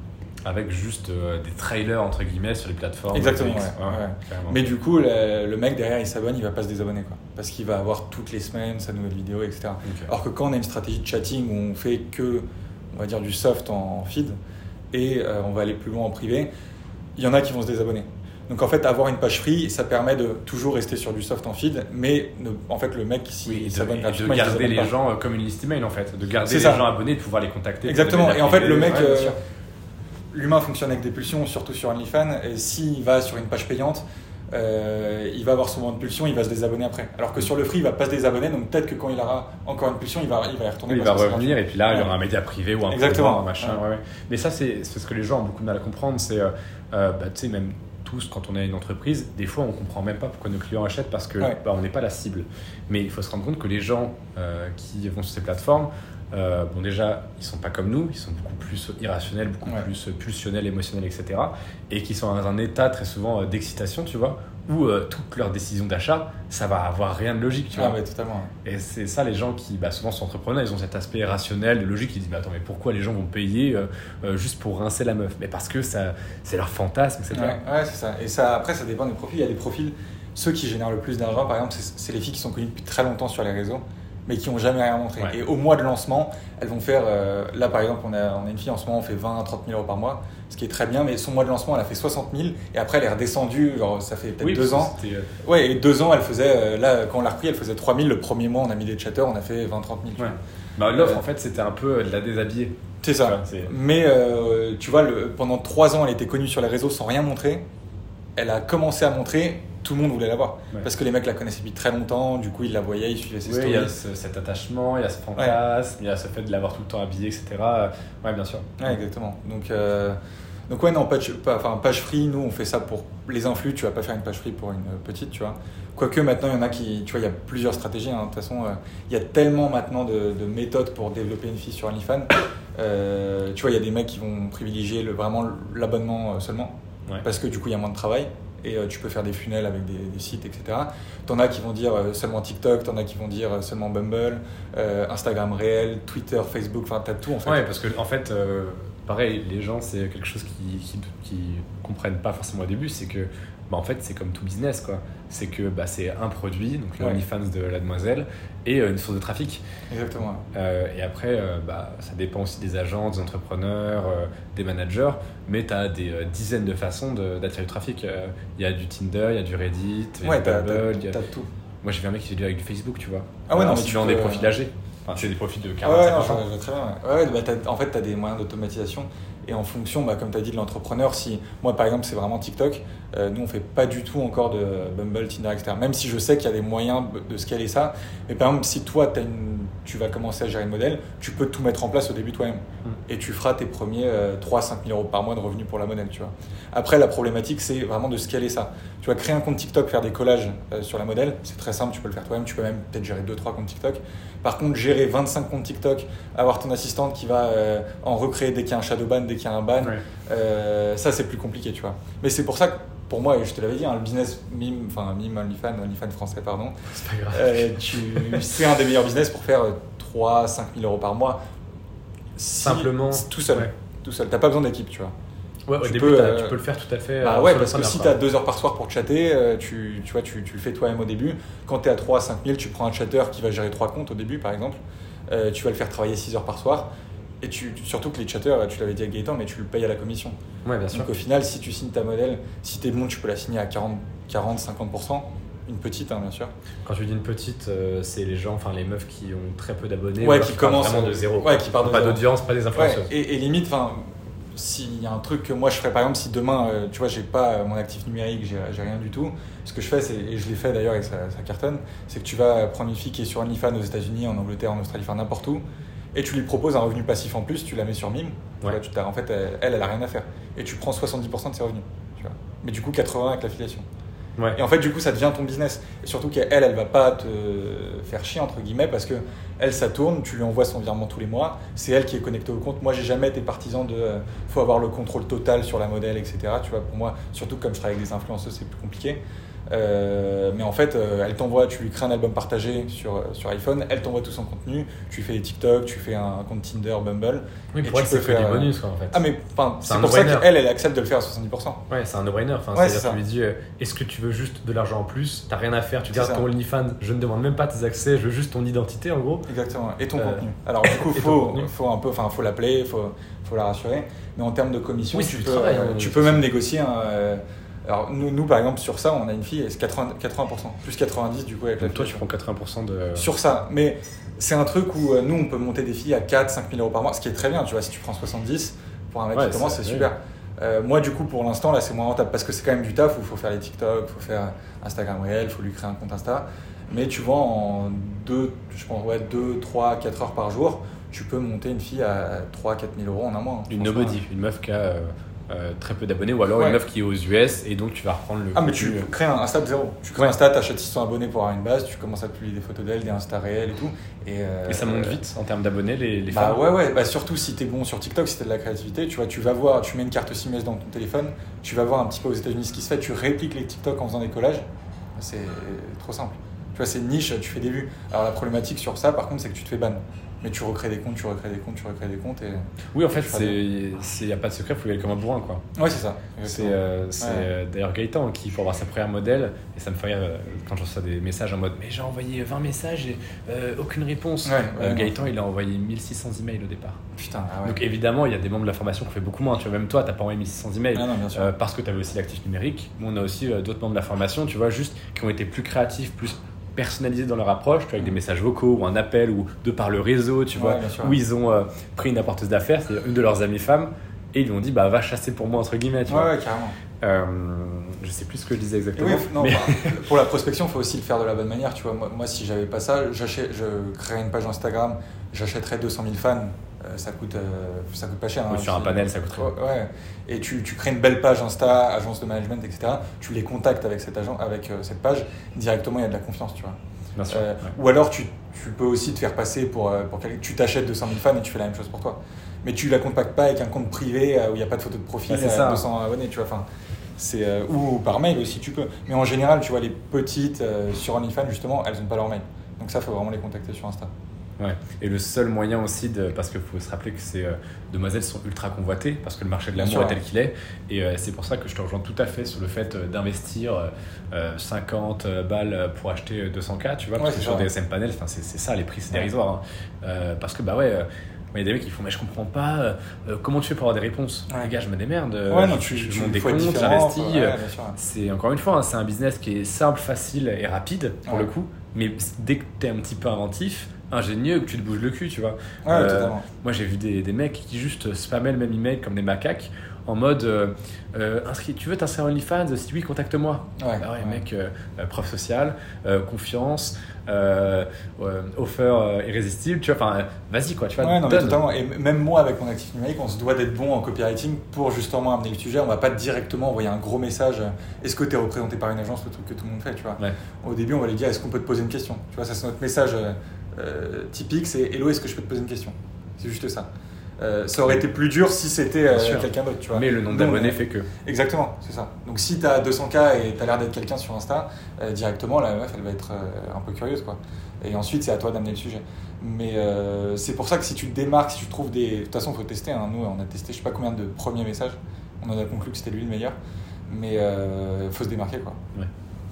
Avec juste euh, des trailers, entre guillemets, sur les plateformes. Exactement, ouais, ouais. Mais du coup, le, le mec derrière, il s'abonne, il va pas se désabonner, quoi. Parce qu'il va avoir toutes les semaines sa nouvelle vidéo, etc. Ok. Alors que quand on a une stratégie de chatting où on fait que, on va dire, du soft en feed et euh, on va aller plus loin en privé, il y en a qui vont se désabonner. Donc en fait, avoir une page free, ça permet de toujours rester sur du soft en feed, mais ne- en fait, le mec, s'il Oui, de, s'abonne de gratuitement, il se garder désabonne les pas. gens euh, comme une liste email en fait, de garder les ça. gens abonnés, de pouvoir les contacter. de Exactement. de Et en fait, le privée. mec, Ouais, euh, l'humain fonctionne avec des pulsions, surtout sur OnlyFans. Et s'il va sur une page payante, euh, il va avoir souvent de pulsions, il va se désabonner après. Alors que sur le free, il va pas se désabonner. Donc peut-être que quand il aura encore une pulsion, il va, il va y retourner. Oui, il va revenir et puis là, il y aura un média privé ou un Exactement. machin. Ouais. ouais, ouais. Mais ça, c'est ce que les gens ont beaucoup de mal à comprendre. C'est, euh, euh, bah, tu sais, même tous, quand on est une entreprise, des fois, on comprend même pas pourquoi nos clients achètent parce que Ouais. bah, on n'est pas la cible. Mais il faut se rendre compte que les gens euh, qui vont sur ces plateformes, euh, bon, déjà, ils sont pas comme nous, ils sont beaucoup plus irrationnels, beaucoup Ouais. plus pulsionnels, émotionnels, etc. Et qui sont dans un état très souvent euh, d'excitation, tu vois, où euh, toutes leurs décisions d'achat, ça va avoir rien de logique, tu Ah vois. ouais, totalement. Et c'est ça, les gens qui bah, souvent sont entrepreneurs, ils ont cet aspect rationnel, logique, ils disent mais attends, mais pourquoi les gens vont payer euh, euh, juste pour rincer la meuf? Mais parce que ça, c'est leur fantasme, etc. Ouais, ouais, c'est ça. Et ça, après, ça dépend des profils. Il y a des profils, ceux qui génèrent le plus d'argent, par exemple, c'est c'est les filles qui sont connues depuis très longtemps sur les réseaux, mais qui n'ont jamais rien montré. Ouais. Et au mois de lancement, elles vont faire. euh, là, par exemple, on a, on a une fille en ce moment, on fait 20 à 30 000 euros par mois, ce qui est très bien, mais son mois de lancement, elle a fait 60 000, et après, elle est redescendue, genre, ça fait peut-être Oui, deux ans. euh, Ouais, et deux ans, elle faisait. euh, là, quand on l'a repris, elle faisait 3 000. Le premier mois, on a mis des chatters, on a fait 20 30 000. tu Ouais. vois. Bah, L'offre, Euh, en fait, c'était un peu de la déshabiller. C'est ça. Mais euh, tu vois, le, pendant trois ans, elle était connue sur les réseaux sans rien montrer. Elle a commencé à montrer, tout le monde voulait la voir. Ouais. Parce que les mecs la connaissaient depuis très longtemps, du coup ils la voyaient, ils suivaient ses Oui, il y stories. a ce- cet attachement, il y a ce fantasme, il y a ce fait de l'avoir tout le temps habillé, etc. Euh, Ouais, bien sûr. Ouais, exactement. Donc, euh, donc ouais, non, page, enfin, page free, nous on fait ça pour les influx, tu vas pas faire une page free pour une petite, tu vois. Quoique maintenant il y en a qui, tu vois, il y a plusieurs stratégies. hein. De toute façon, euh, il y a tellement maintenant de, de méthodes pour développer une fille sur OnlyFans. Euh, tu vois, il y a des mecs qui vont privilégier le, vraiment l'abonnement euh, seulement. Ouais. parce que du coup il y a moins de travail et euh, tu peux faire des funnels avec des, des sites, etc. T'en as qui vont dire euh, seulement TikTok, t'en as qui vont dire euh, seulement Bumble, Instagram réel, Twitter, Facebook, enfin t'as tout en fait. Ouais, parce que en fait, pareil, les gens, c'est quelque chose qui, qui, qui comprennent pas forcément au début, c'est que, bah, en fait, c'est comme tout business, quoi. C'est que bah, c'est un produit, donc le Ouais. OnlyFans de la demoiselle, et euh, une source de trafic. Exactement. Euh, et après, euh, bah, ça dépend aussi des agents, des entrepreneurs, euh, des managers, mais tu as des dizaines de façons d'attirer du trafic. Il y a du Tinder, il y a du Reddit, il y a Ouais, du t'as tout. Moi, j'ai vu un mec qui fait avec du Facebook, tu vois. Ah ouais, non, Alors, mais c'est tu dans peux- des profils âgés. Enfin, c'est des profils de Ah 40 ouais, non, 50 ans. je vois très bien. Ouais, Ouais, bah, en fait, tu as des moyens d'automatisation. Et en fonction, bah, comme tu as dit, de l'entrepreneur, si moi par exemple c'est vraiment TikTok, euh, nous on fait pas du tout encore de Bumble, Tinder, etc. Même si je sais qu'il y a des moyens de scaler ça. Mais par exemple, si toi t'as une, tu vas commencer à gérer le modèle, tu peux tout mettre en place au début toi-même. Mm. Et tu feras tes premiers 3-5 000 euros par mois de revenus pour la modèle. Tu vois. Après, la problématique c'est vraiment de scaler ça. Tu vas créer un compte TikTok, faire des collages euh, sur la modèle, c'est très simple, tu peux le faire toi-même. Tu peux même peut-être gérer 2-3 comptes TikTok. Par contre, gérer 25 comptes TikTok, avoir ton assistante qui va euh, en recréer dès qu'il y a un shadow ban, dès qu'il y a un ban, Ouais. euh, ça c'est plus compliqué, tu vois. Mais c'est pour ça que, pour moi, et je te l'avais dit, hein, le business mime, enfin mime OnlyFans, OnlyFans français, pardon, C'est pas grave. euh, c'est un des meilleurs business pour faire 3-5 000 euros par mois. Si- Simplement. Tout seul. Ouais. Tout seul. T'as pas besoin d'équipe, tu vois. Ouais, au tu début, peux, euh, tu peux le faire tout à fait. Bah euh, ouais, parce que si tu as deux heures par soir pour chatter, euh, tu, tu vois, tu, tu le fais toi-même au début. Quand tu es à 3 à 5 000, tu prends un chatter qui va gérer trois comptes au début, par exemple. Euh, tu vas le faire travailler 6 heures par soir. Et tu, surtout que les chatters, tu l'avais dit à Gaëtan, mais tu le payes à la commission. Ouais, bien sûr. Donc au final, si tu signes ta modèle, si tu es bon, tu peux la signer à 40, 40 50%. Une petite, hein, bien sûr. Quand tu dis une petite, euh, c'est les gens, enfin les meufs qui ont très peu d'abonnés, Ouais, qui partent commencent, vraiment euh, de zéro. ouais, qui partent pas d'audience, pas des Ouais, influenceuses. et, et limite, enfin, s'il y a un truc que moi je ferais, par exemple, si demain, euh, tu vois, j'ai pas euh, mon actif numérique, j'ai rien du tout, ce que je fais, et je l'ai fait d'ailleurs et ça, ça cartonne, c'est que tu vas prendre une fille qui est sur OnlyFans aux États-Unis, en Angleterre, en Australie, enfin n'importe où, et tu lui proposes un revenu passif en plus, tu la mets sur Mime, Ouais. vois, tu en fait, elle, elle, a rien à faire. Et tu prends 70% de ses revenus, tu vois. Mais du coup, 80 avec l'affiliation. Ouais. Et en fait, du coup, ça devient ton business. Et surtout qu'elle, elle va pas te faire chier, entre guillemets, parce que elle, ça tourne, tu lui envoies son virement tous les mois, c'est elle qui est connectée au compte. Moi, j'ai jamais été partisan de euh, faut avoir le contrôle total sur la modèle, etc. Tu vois, pour moi, surtout comme je travaille avec des influenceurs, c'est plus compliqué. Euh, mais en fait, euh, elle t'envoie, tu lui crées un album partagé sur, euh, sur iPhone, elle t'envoie tout son contenu, tu fais des TikTok, tu fais un compte Tinder, Bumble. Oui, Et pour tu elle, c'est peux que des faire, euh, bonus, quoi, en fait. Ah, mais C'est pour ça qu'elle, elle accepte de le faire à 70%. Ouais, c'est un no-brainer. Enfin, Ouais, c'est-à-dire c'est ça. tu lui dis, euh, est-ce que tu veux juste de l'argent en plus? T'as rien à faire, tu gardes ton OnlyFans, je ne demande même pas tes accès, je veux juste ton identité en gros. Exactement. Et ton contenu. Alors du coup, et faut, faut un peu, enfin, faut l'appeler, faut, faut la rassurer. Mais en termes de commission, Oui, tu peux, travail, hein, tu peux même négocier. un, euh, alors nous, nous, par exemple, sur ça, on a une fille, et c'est 80, 80%, plus 90 du coup avec la Donc toi, tu fille. prends 80% de. Sur ça, mais c'est un truc où euh, nous, on peut monter des filles à 4, 5 000 euros par mois, ce qui est très bien. Tu vois, si tu prends 70 pour un mec Ouais, qui commence, c'est- super. Euh, moi, du coup, pour l'instant, là, c'est moins rentable parce que c'est quand même du taf où il faut faire les TikTok, il faut faire Instagram réel, il faut lui créer un compte Insta. Mais tu vois, en 2, je pense, ouais, 2, 3, 4 heures par jour, tu peux monter une fille à 3, 4 000 euros en un mois. hein, Une nobody, une meuf qui a euh, euh, très peu d'abonnés, ou alors Ouais. une meuf qui est aux US et donc tu vas reprendre le. Ah, mais tu contenu. crées un Insta de zéro. Tu crées Ouais. un Insta, t'achètes 600 abonnés pour avoir une base, tu commences à publier des photos d'elle, des Insta réels et tout. Et, euh, Et ça monte vite en termes d'abonnés, les, les Bah femmes. ouais, ouais, bah surtout si t'es bon sur TikTok, si t'as de la créativité, tu vois, tu vas voir, tu mets une carte SIM dans ton téléphone, tu vas voir un petit peu aux États-Unis ce qui se fait, tu répliques les TikTok en faisant des collages, c'est trop simple. Tu vois, c'est une niche, tu fais des vues. Alors la problématique sur ça, par contre, c'est que tu te fais ban. Mais tu recrées des comptes, tu recrées des comptes, tu recrées des comptes et. Oui, en fait, il n'y a pas de secret, il faut y aller comme un bourrin, quoi. Ouais, c'est ça. C'est euh, c'est, Ouais. euh, d'ailleurs Gaëtan qui, pour avoir sa première modèle, et ça me fait rire euh, quand je reçois des messages en mode Mais j'ai envoyé 20 messages et euh, aucune réponse. Ouais, Euh. Gaëtan, il a envoyé 1600 emails au départ. Putain, ah ouais. Donc évidemment, il y a des membres de la formation qui ont fait beaucoup moins. Tu vois, même toi, t'as pas envoyé 1600 emails. Ah non, bien sûr. Parce que tu avais aussi l'actif numérique. Mais on a aussi d'autres membres de la formation, tu vois, juste qui ont été plus créatifs, plus personnalisés dans leur approche, tu vois, avec des messages vocaux ou un appel ou de par le réseau, tu vois, où ils ont euh, pris une apporteuse d'affaires, c'est-à-dire une de leurs amies femmes, et ils lui ont dit, bah va chasser pour moi, entre guillemets, tu Ouais, vois. ouais, carrément. Euh, je sais plus ce que je disais exactement. oui, non, mais- bah, pour la prospection, il faut aussi le faire de la bonne manière. Tu vois, moi, moi si j'avais pas ça, je créerais une page Instagram, j'achèterais 200 000 fans. Euh, ça coûte, euh, ça coûte pas cher. Hein, sur un panel, ça coûterait. Ouais, ouais. Et tu, tu crées une belle page Insta, agence de management, etc. Tu les contactes avec cette agent, avec euh, cette page directement. Il y a de la confiance, tu vois. Bien sûr. Ouais. Ou alors tu, tu peux aussi te faire passer pour, pour quelqu'un. Tu t'achètes 200 000 fans et tu fais la même chose pour toi. Mais tu la contactes pas avec un compte privé où il n'y a pas de photo de profil, Ouais, c'est euh, ça. 200 abonnés, tu vois. Enfin, c'est euh, ou par mail aussi tu peux. Mais en général, tu vois les petites euh, sur OnlyFans justement, elles n'ont pas leur mail. Donc ça, faut vraiment les contacter sur Insta. Ouais. Et le seul moyen aussi, de, parce qu'il faut se rappeler que ces euh, demoiselles sont ultra convoitées, parce que le marché de l'amour est tel qu'il est. Et euh, c'est pour ça que je te rejoins tout à fait sur le fait euh, d'investir euh, euh, 50 balles pour acheter euh, 200K, tu vois, Ouais, parce que c'est sur des SM panels, c'est ça, les prix, c'est Ouais. dérisoire. hein. Parce que, bah ouais. il y a des mecs qui font, mais je comprends pas, comment tu fais pour avoir des réponses? Les gars, je me démerde, ouais, non, je, tu, je tu monte des comptes, j'investis. c'est encore une fois, hein, c'est un business qui est simple, facile et rapide pour le coup. Mais dès que tu es un petit peu inventif, ingénieux, que tu te bouges le cul, tu vois. Ouais, Euh. Moi, j'ai vu des, des mecs qui juste spammaient le même email comme des macaques en mode euh, euh, inscrit, tu veux t'inscrire à OnlyFans? Si oui, contacte-moi. Ouais, Bah ouais, ouais. mec, euh, preuve sociale, confiance, offer irrésistible, tu vois. Enfin, vas-y quoi, tu vois. Ouais, non, mais totalement. Et même moi, avec mon actif numérique, on se doit d'être bon en copywriting pour justement amener le sujet. On va pas directement envoyer un gros message. Est-ce que tu es représenté par une agence, le truc que tout le monde fait, tu vois. Au début, on va lui dire Est-ce qu'on peut te poser une question? Tu vois, ça c'est notre message euh, typique c'est Hello, est-ce que je peux te poser une question? C'est juste ça. Euh, ça aurait été plus dur si c'était euh, quelqu'un d'autre, tu vois. Mais le nombre d'abonnés on- fait que. Exactement, c'est ça. Donc si tu as 200K et tu as l'air d'être quelqu'un sur Insta, euh, directement, la meuf, elle va être un peu curieuse. quoi. Et ensuite, c'est à toi d'amener le sujet. Mais c'est pour ça que si tu te démarques, si tu trouves des... De toute façon, faut tester. hein. Nous, on a testé je sais pas combien de premiers messages. On en a conclu que c'était lui le meilleur. Mais faut se démarquer. quoi. Ouais.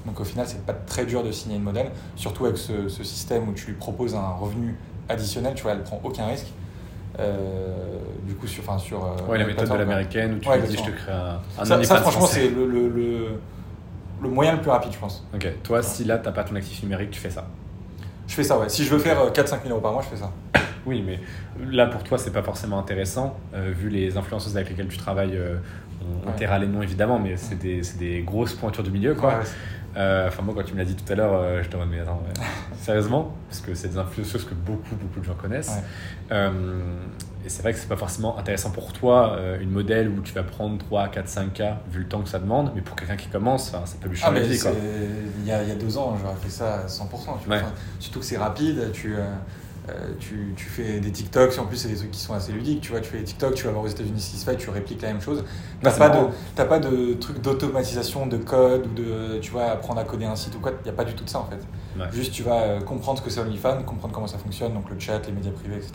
Donc au final, c'est pas très dur de signer une modèle, surtout avec ce, ce système où tu lui proposes un revenu additionnel, tu vois, elle prend aucun risque. Euh, du coup, sur, enfin, sur euh, Ouais, la méthode de l'américaine où tu Ouais, lui dis je te crée un, un Ça, ça, franchement, c'est le, le, le, le moyen le plus rapide, je pense. Ok, toi, si là, t'as pas ton actif numérique, tu fais ça. Je fais ça, ouais. Si je veux faire 4-5 000 euros par mois, je fais ça. Oui, mais là pour toi, c'est pas forcément intéressant, euh, vu les influenceuses avec lesquelles tu travailles. euh, on, Ouais. taira les noms évidemment, mais c'est des, des grosses pointures du milieu, quoi. Ouais, Euh, Enfin, moi, quand tu me l'as dit tout à l'heure, euh, je te demande, mais attends, sérieusement? Parce que c'est des influenceuses que beaucoup, beaucoup de gens connaissent. Ouais. Euh, et c'est vrai que c'est pas forcément intéressant pour toi, euh, une modèle où tu vas prendre 3, 4, 5K, vu le temps que ça demande, mais pour quelqu'un qui commence, ça peut lui Ah, changer la vie, quoi. il y a, il y a deux ans, j'aurais fait ça à 100%. Tu vois. Ouais. Enfin, surtout que c'est rapide, tu, euh, tu, tu fais des TikToks, en plus c'est des trucs qui sont assez ludiques, tu vois, tu fais des TikToks, tu vas voir aux États-Unis ce qui se fait, tu répliques la même chose. T'as pas, de, marrant. t'as pas de truc d'automatisation de code ou de, tu vois, apprendre à coder un site ou quoi, il n'y a pas du tout de ça en fait. Ouais. Juste tu vas euh, comprendre ce que c'est OnlyFans, comprendre comment ça fonctionne, donc le chat, les médias privés, etc.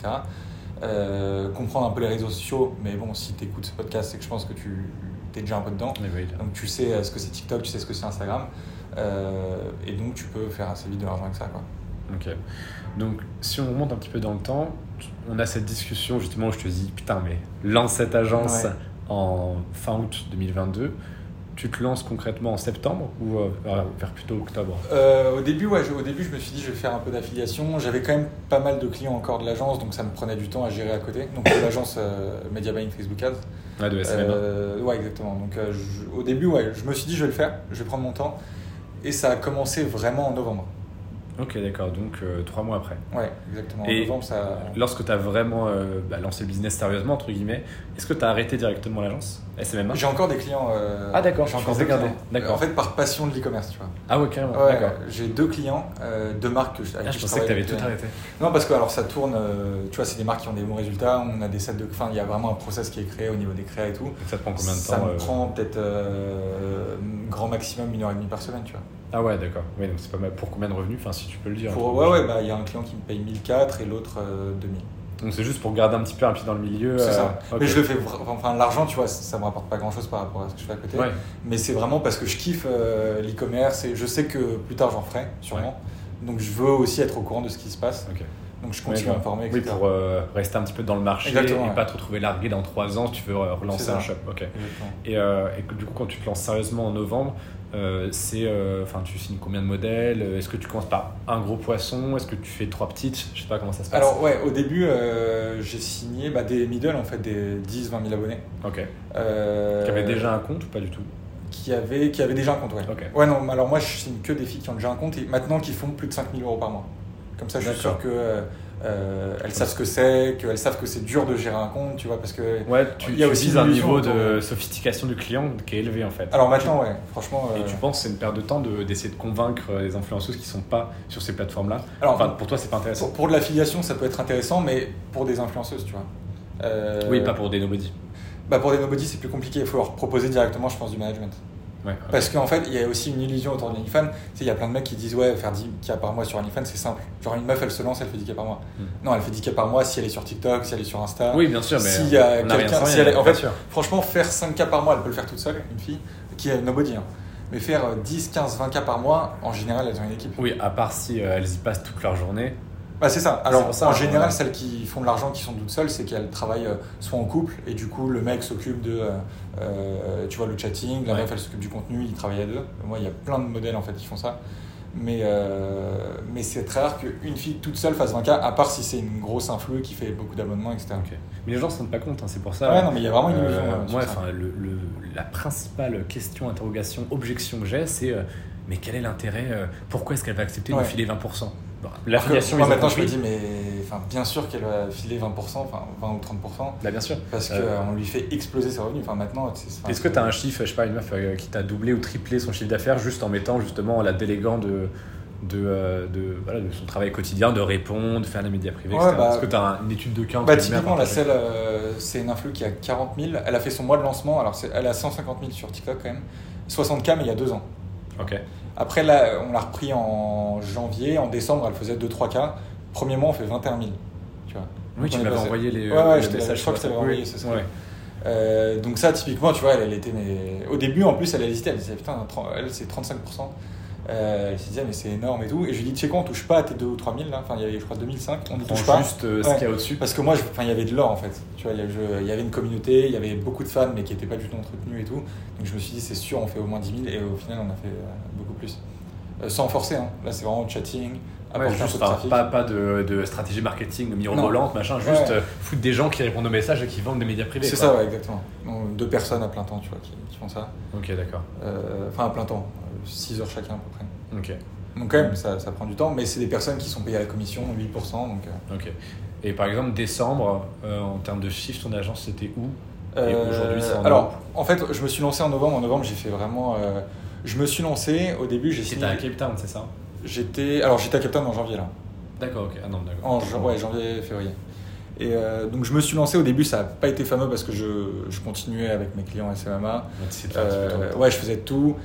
Euh, comprendre un peu les réseaux sociaux, mais bon, si tu écoutes ce podcast, c'est que je pense que tu es déjà un peu dedans. Oui. Donc tu sais ce que c'est TikTok, tu sais ce que c'est Instagram. Et donc tu peux faire assez vite de l'argent avec ça. Quoi. Ok. Donc, si on remonte un petit peu dans le temps, on a cette discussion justement où je te dis, putain, mais lance cette agence Ouais. en fin août 2022. Tu te lances concrètement en septembre ou euh, vers plutôt octobre? Euh, au, début, ouais, je, au début, je me suis dit je vais faire un peu d'affiliation. J'avais quand même pas mal de clients encore de l'agence, donc ça me prenait du temps à gérer à côté. Donc l'agence euh, Media Buying Facebook Ads. Ouais, de SMM. Euh, ouais, exactement. Donc euh, je- au début, ouais, je me suis dit je vais le faire, je vais prendre mon temps. Et ça a commencé vraiment en novembre. Ok, d'accord. Donc, euh, trois mois après. Ouais, exactement. En Et novembre, ça. Lorsque tu as vraiment euh, bah, lancé le business sérieusement, entre guillemets, est-ce que tu as arrêté directement l'agence? J'ai encore des clients. euh, Ah, d'accord, j'ai je encore pensais des garder. clients. D'accord. En fait, par passion de l'e-commerce, tu vois. Ah ouais, carrément. Ouais, d'accord. j'ai deux clients, euh, deux marques que je, Ah, je pensais que tu avais tout arrêté. Non, parce que alors ça tourne, euh, tu vois, c'est des marques qui ont des bons résultats, on a des sets de. Enfin, il y a vraiment un process qui est créé au niveau des créas et tout. Ça te prend combien de ça temps me euh, prend peut-être euh, grand maximum une heure et demie par semaine, tu vois. Ah ouais, d'accord. Oui, donc c'est pas mal. Pour combien de revenus Enfin, si tu peux le dire. Pour, ouais, ouais, bah il y a un client qui me paye 1004 et l'autre euh, 2000. Donc c'est juste pour garder un petit peu un pied dans le milieu. C'est euh, ça. ok. Mais je le fais, enfin l'argent, tu vois, ça me rapporte pas grand chose par rapport à ce que je fais à côté. Ouais. Mais c'est vraiment parce que je kiffe euh, l'e-commerce et je sais que plus tard j'en ferai, sûrement. Donc je veux aussi être au courant de ce qui se passe. Donc je continue Ouais, à me former, Oui, etc. pour euh, rester un petit peu dans le marché Exactement, et ouais. pas te retrouver largué dans trois ans si tu veux euh, relancer un shop. Ok. Exactement. Et, euh, et que, du coup, quand tu te lances sérieusement en novembre, euh, c'est, euh, enfin, tu signes combien de modèles? Est-ce que tu commences par un gros poisson? Est-ce que tu fais trois petites? Je sais pas comment ça se passe. Alors ouais, au début euh, j'ai signé bah, des middle en fait, des 10-20 000 abonnés. ok. Euh, Tu avais déjà un compte ou pas du tout? Qui avaient, qui avaient déjà un compte, ouais. Ok. Ouais, non, alors moi je signe que des filles qui ont déjà un compte et maintenant qui font plus de 5 000 euros par mois. Comme ça, je suis sûr que euh, euh, elles savent ce que c'est, qu'elles savent que c'est dur de gérer un compte, tu vois, parce que. Ouais, tu, Il y a tu aussi un niveau de sophistication du client qui est élevé en fait. Alors maintenant, ouais, franchement. Et euh, tu penses que c'est une perte de temps de- d'essayer de convaincre euh, les influenceuses qui sont pas sur ces plateformes-là Alors, Enfin, pour toi, c'est pas intéressant. pour, pour de l'affiliation, ça peut être intéressant, mais pour des influenceuses, tu vois. Euh, Oui, pas pour des nobody. Bah pour des nobody, c'est plus compliqué. Il faut leur proposer directement, je pense, du management. Ouais. Parce qu'en fait, il y a aussi une illusion autour de l'OnlyFans. Tu sais, il y a plein de mecs qui disent Ouais, faire 10K par mois sur OnlyFans, c'est simple. Genre, une meuf, elle se lance, elle fait 10K par mois. Hmm. Non, elle fait 10K par mois si elle est sur TikTok, si elle est sur Insta. Oui, bien sûr, mais S'il y a quelqu'un- si en fait, sûr. Franchement, faire 5K par mois, elle peut le faire toute seule, une fille, qui est nobody. hein. Mais faire euh, 10, 15, 20K par mois, en général, elles ont une équipe. Oui, à part si euh, elles y passent toute leur journée. Bah, c'est ça. Alors, ça, en général, celles qui font de l'argent, qui sont toutes seules, c'est qu'elles travaillent euh, soit en couple, et du coup, le mec s'occupe de, euh, euh, tu vois, le chatting, la Ouais. meuf, elle s'occupe du contenu, ils travaillent à deux. Moi, il y a plein de modèles, en fait, qui font ça. Mais, euh, mais c'est très rare qu'une fille toute seule fasse 20K, à part si c'est une grosse influe qui fait beaucoup d'abonnements, etc. Mais les gens ne se rendent pas compte, hein, c'est pour ça. Ouais, non, mais il y a vraiment une Euh, illusion. euh, sur moi, le, le- la principale question, interrogation, objection que j'ai, c'est euh, mais quel est l'intérêt euh, Pourquoi est-ce qu'elle va accepter de Ouais. filer 20% Bon, L'affiliation, maintenant, je me dis, mais enfin, bien sûr qu'elle va filer 20%, enfin 20 ou 30%, Bah, bien sûr. parce qu'on Euh, lui fait exploser ses revenus. Enfin, maintenant, Est-ce que tu as un chiffre, je sais pas, une meuf euh, qui t'a doublé ou triplé son chiffre d'affaires juste en mettant justement la déléguant de, de, euh, de, voilà, de son travail quotidien, de répondre, de faire les médias privés, Ouais, etc. bah- Est-ce que tu as une étude de cas Bah, typiquement, la selle, euh, c'est une influe qui a 40 000. Elle a fait son mois de lancement. Alors, c'est- elle a 150 000 sur TikTok quand même. 60K, mais il y a deux ans. Ok. Après, là, on l'a repris en janvier. En décembre, elle faisait 2-3K. Premier mois, on fait 21 000. Tu vois. Oui, tu m'avais envoyé les, Ouais, ouais, les je te- messages je crois que je t'avais envoyé, Oui. c'est ça. Ouais. Euh, donc ça, typiquement, tu vois, elle, elle était... Mais... Au début, en plus, elle hésitait. Elle disait, putain, 30 elle, c'est 35%. Euh, elle se disait, mais c'est énorme et tout. Et je lui dis, tu sais quoi, on touche pas à tes 2 ou 3 000 là. Enfin, il y avait, je crois, 2005. On ne touche pas. juste euh, ce Ouais. qu'il y a au-dessus. Parce que moi, je- enfin, il y avait de l'or en fait. Tu vois, il y, a- avait une communauté, il y avait beaucoup de fans, mais qui n'étaient pas du tout entretenus et tout. Donc je me suis dit, c'est sûr, on fait au moins 10 000 et au final, on a fait euh, beaucoup plus. Euh, sans forcer, hein. là, c'est vraiment chatting, Ouais, juste, enfin, pas, pas de, de stratégie marketing de mirobolante, machin, Ouais. juste euh, foutre des gens qui répondent aux messages et qui vendent des médias privés. C'est ça, ouais, exactement. Donc, deux personnes à plein temps, tu vois, qui, qui font ça. Ok, d'accord. Euh, Enfin, à plein temps, 6 heures chacun à peu près. Ok, Donc quand même, ça, ça prend du temps, mais c'est des personnes qui sont payées à la commission, 8%. Donc, euh, ok. Et par exemple, décembre, euh, en termes de chiffre, ton agence c'était où? Et Euh, aujourd'hui, c'est en Alors, en fait, je me suis lancé en novembre. En novembre, j'ai fait vraiment. euh, je me suis lancé. Au début, j'ai C'était signé. à Cape Town, c'est ça? J'étais. Alors, j'étais à Captain en janvier là. D'accord, ok. Ah non, d'accord. En jan- ouais, janvier, février. Et euh, donc, je me suis lancé. Au début, ça n'a pas été fameux parce que je, je continuais avec mes clients SMMA. Euh, ouais, je faisais tout.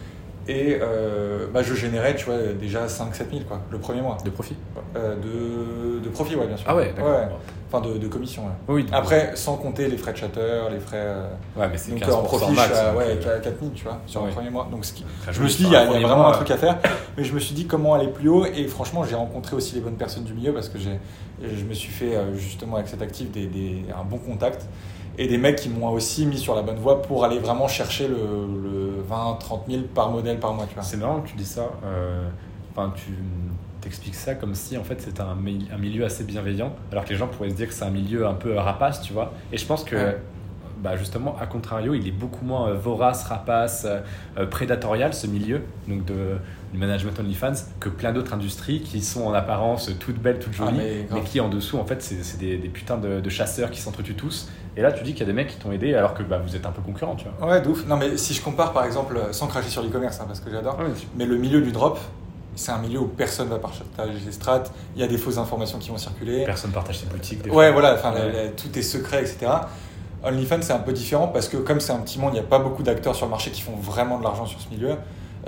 Et euh, bah, je générais, tu vois, déjà 5-7 000 quoi, le premier mois. De profit Euh, de, de profit, ouais, bien sûr. Ah ouais, d'accord. Enfin, de, de commission, ouais. Oui, Après, sans compter les frais de chatter, les frais. euh, Ouais, mais c'est Donc 15% en profit, max. je suis à donc, ouais, euh, 4000, tu vois, sur ouais. le premier mois. Donc, ce qui- je me suis dit, il y a, y vraiment mois, un truc à faire. Mais je me suis dit comment aller plus haut? Et franchement, j'ai rencontré aussi les bonnes personnes du milieu parce que j'ai, je me suis fait euh, justement avec cet actif des, des- un bon contact. Et des mecs qui m'ont aussi mis sur la bonne voie pour aller vraiment chercher le, le 20, 30 000 par modèle par mois. C'est marrant que tu dis ça. euh, Enfin, tu t'expliques ça comme si en fait c'était un, mi- un milieu assez bienveillant, alors que les gens pourraient se dire que c'est un milieu un peu rapace, tu vois. Et je pense que, Ouais. bah, justement, à contrario, il est beaucoup moins euh, vorace, rapace, euh, prédatorial ce milieu, donc de du management OnlyFans, que plein d'autres industries qui sont en apparence toutes belles, toutes Ah, jolies, mais qui en dessous en fait c'est c'est des, des putains de, de chasseurs qui s'entretuent tous. Et là, tu dis qu'il y a des mecs qui t'ont aidé alors que bah, vous êtes un peu concurrents, tu vois. Ouais, de ouf. Non, mais si je compare par exemple, sans cracher sur l'e-commerce, hein, parce que j'adore, Ouais, mais le milieu du drop, c'est un milieu où personne va partager ses strats, il y a des fausses informations qui vont circuler. Personne partage ses boutiques. Des Ouais, fois. voilà, enfin, Ouais. tout est secret, etc. OnlyFans, c'est un peu différent parce que comme c'est un petit monde, il n'y a pas beaucoup d'acteurs sur le marché qui font vraiment de l'argent sur ce milieu.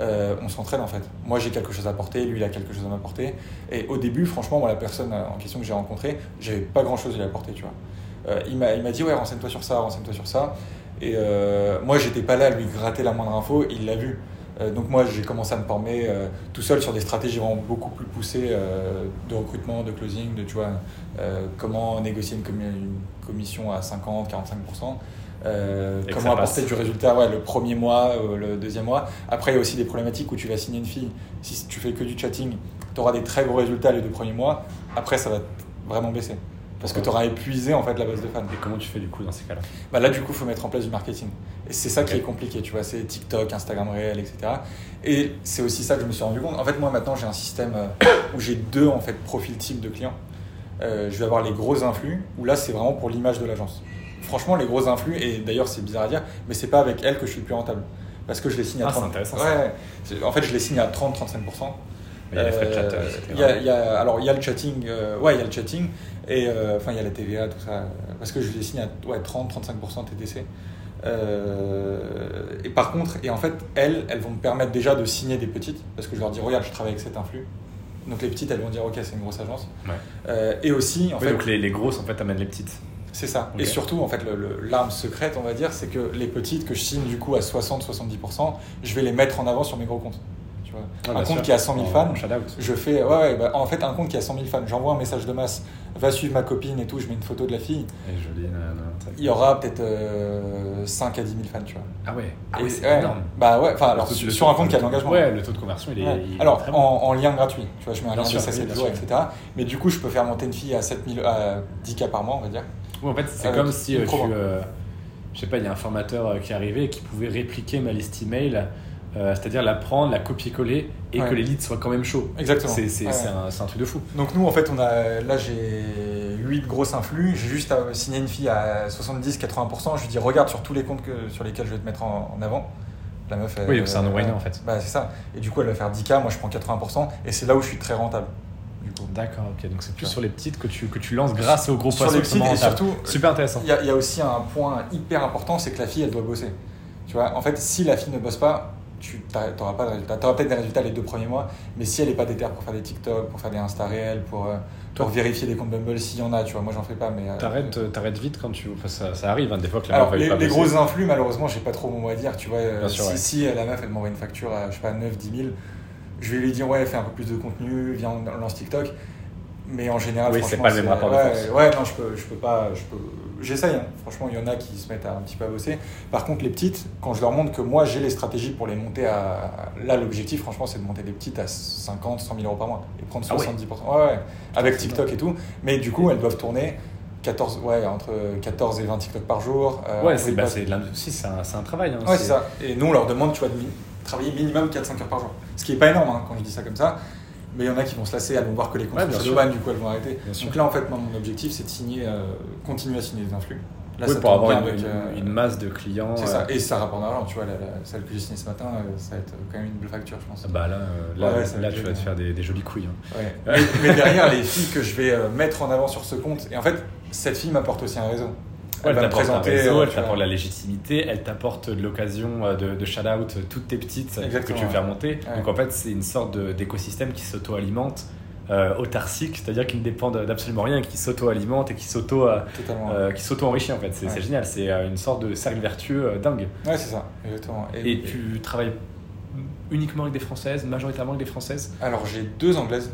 euh, on s'entraide en fait. Moi j'ai quelque chose à apporter, lui il a quelque chose à m'apporter. Et au début, franchement, moi la personne en question que j'ai rencontrée, j'avais pas grand chose à lui apporter, tu vois. Euh, il m'a il m'a dit ouais, renseigne-toi sur ça, renseigne-toi sur ça. Et euh, moi j'étais pas là à lui gratter la moindre info, il l'a vu. Euh, donc moi j'ai commencé à me former tout seul sur des stratégies vraiment beaucoup plus poussées de recrutement, de closing, de tu vois, comment négocier une, commi- une commission à 50, 45%. euh, Et que comment passe. apporter du résultat ouais, le premier mois, euh, le deuxième mois. Après, il y a aussi des problématiques où tu vas signer une fille. Si tu fais que du chatting, tu auras des très gros résultats les deux premiers mois. Après, ça va vraiment baisser. Parce que tu auras épuisé en fait la base de fans. Et comment tu fais du coup dans ces cas-là? Bah là, du coup, il faut mettre en place du marketing. Et c'est ça qui est compliqué, tu vois. C'est TikTok, Instagram réel, etc. Et c'est aussi ça que je me suis rendu compte. En fait, moi, maintenant, j'ai un système euh, où j'ai deux en fait, profils types de clients. Euh, je vais avoir les gros influx, où là, c'est vraiment pour l'image de l'agence. Franchement, les gros influx, et d'ailleurs, c'est bizarre à dire, mais c'est pas avec elles que je suis le plus rentable. Parce que je les signe à Ah, c'est 30. intéressant, Ouais, En fait, je les signe à 30-35%. Il y a les frais de chat, Euh, y a- y a- alors il y a le chatting, euh, ouais, il y a le chatting et euh, enfin il y a la TVA, tout ça, euh, parce que je les signe à ouais, 30-35% TTC. Euh, et par contre, et en fait, elles, elles vont me permettre déjà de signer des petites, parce que je leur dis regarde, je travaille avec cet influx. Donc les petites, elles vont dire ok, c'est une grosse agence. Ouais. Euh, et aussi, en Oui, fait, donc les, les grosses en fait amènent les petites. c'est ça. Et surtout, en fait, l'arme secrète, on va dire, c'est que les petites que je signe du coup à 60-70%, je vais les mettre en avant sur mes gros comptes. Tu vois. Ah, un compte sûr. qui a 100 000 En- fans, je fais, ouais, ouais, bah, en fait, un compte qui a 100 000 fans, j'envoie un message de masse, va suivre ma copine et tout, je mets une photo de la fille, Et il y aura peut-être euh, 5 à 10 000 fans, tu vois. Ah ouais, ah Et- ouais c'est ouais, énorme. Bah ouais, enfin, alors taux- sur, un compte qui a de l'engagement. Ouais, le taux de conversion il est. Ouais. il est Alors, en, bon. en lien gratuit, tu vois, je mets un Bien lien de 7 sûr. etc. Mais du coup, je peux faire monter une fille à 7000, à 10K par mois, on va dire. Ouais, en fait, c'est comme si euh, tu. euh, je sais pas, il y a un formateur euh, qui arrivé et qui pouvait répliquer ma liste email, euh, c'est-à-dire la prendre, la copier-coller et Ouais. que les leads soient quand même chauds. Exactement. C'est c'est- Ouais. c'est un, c'est un truc de fou. Donc nous, en fait, on a, là, j'ai 8 grosses influx. J'ai juste à signer une fille à 70-80%. Je lui dis, regarde sur tous les comptes que, sur lesquels je vais te mettre en, en avant. La meuf, elle- Oui, c'est un no-brainer, en fait. Bah, c'est ça. Et du coup, elle va faire 10K, moi je prends 80%. Et c'est là où je suis très rentable. Du coup. D'accord, ok. Donc c'est plus Ouais. sur les petites que tu, que tu lances grâce aux gros Sur poissons les petites, et surtout, Super intéressant. il y, a, il y a aussi un point hyper important, c'est que la fille, elle doit bosser. Tu vois, en fait, si la fille ne bosse pas, tu n'auras pas de résultats. Tu auras peut-être des résultats les deux premiers mois, mais si elle n'est pas déterre pour faire des TikTok, pour faire des Insta réels, pour, euh, pour vérifier des comptes Bumble, s'il y en a, tu vois, moi j'en fais pas, mais. euh, T'arrêtes euh, vite quand tu. enfin, ça, ça arrive, hein, des fois que la Alors, meuf les, pas les grosses influx, malheureusement, j'ai pas trop mon mot à dire. Tu vois, euh, sûr, si, ouais. si, euh, la meuf, elle m'envoie une facture à, je sais pas, 9, 10 000, je vais lui dire, ouais, fais un peu plus de contenu, viens, on lance TikTok. Mais en général, Oui, c'est pas le même rapport de ouais, force. Ouais, non, je peux, je peux pas, je peux, j'essaye, hein. franchement, il y en a qui se mettent à un petit peu à bosser. Par contre, les petites, quand je leur montre que moi j'ai les stratégies pour les monter à. Là, l'objectif, franchement, c'est de monter des petites à 50, 100 000 euros par mois et prendre Ah ouais. 70%. Ouais, ouais, avec TikTok et tout. Mais du coup, elles doivent tourner 14, ouais, entre 14 et 20 TikTok par jour. euh, Ouais, c'est bah, un, un travail. hein, Ouais, c'est ça. Et nous, on leur demande, tu vois, de travailler minimum 4-5 heures par jour. Ce qui est pas énorme hein, quand je dis ça comme ça. Mais il y en a qui vont se lasser, elles vont voir que les Ouais, contrats sûr. Shadowban, du coup, elles vont arrêter. Bien sûr. Donc là, en fait, moi, mon objectif, c'est de signer, euh, continuer à signer des influx. Là, Oui, ça pour avoir bien une, avec, euh, une masse de clients. C'est euh, ça. Et ça rapporte d'argent, tu vois. la- la- celle que j'ai signée ce matin, euh, ça va être quand même une belle facture, je pense. Bah là, euh, là, Ouais, là tu vas te faire des, des jolies couilles. hein. Ouais. Mais, mais derrière, les filles que je vais euh, mettre en avant sur ce compte, et en fait, cette fille m'apporte aussi un réseau. Elle va me t'apporte un réseau, elle t'apporte la légitimité, elle t'apporte de l'occasion euh, de, de shout-out toutes tes petites que Exactement, tu veux faire monter. Ouais. Donc en fait, c'est une sorte d'écosystème qui s'auto-alimente, euh, autarcique, c'est-à-dire qui ne dépend d'absolument rien, qui s'auto-alimente et qui s'auto, euh, euh, qui s'auto-enrichit en fait. C'est Ouais. génial, c'est une sorte de cercle vertueux dingue. Ouais, c'est ça, exactement. Et, tu travailles uniquement avec des françaises, majoritairement avec des françaises? Alors, j'ai deux anglaises.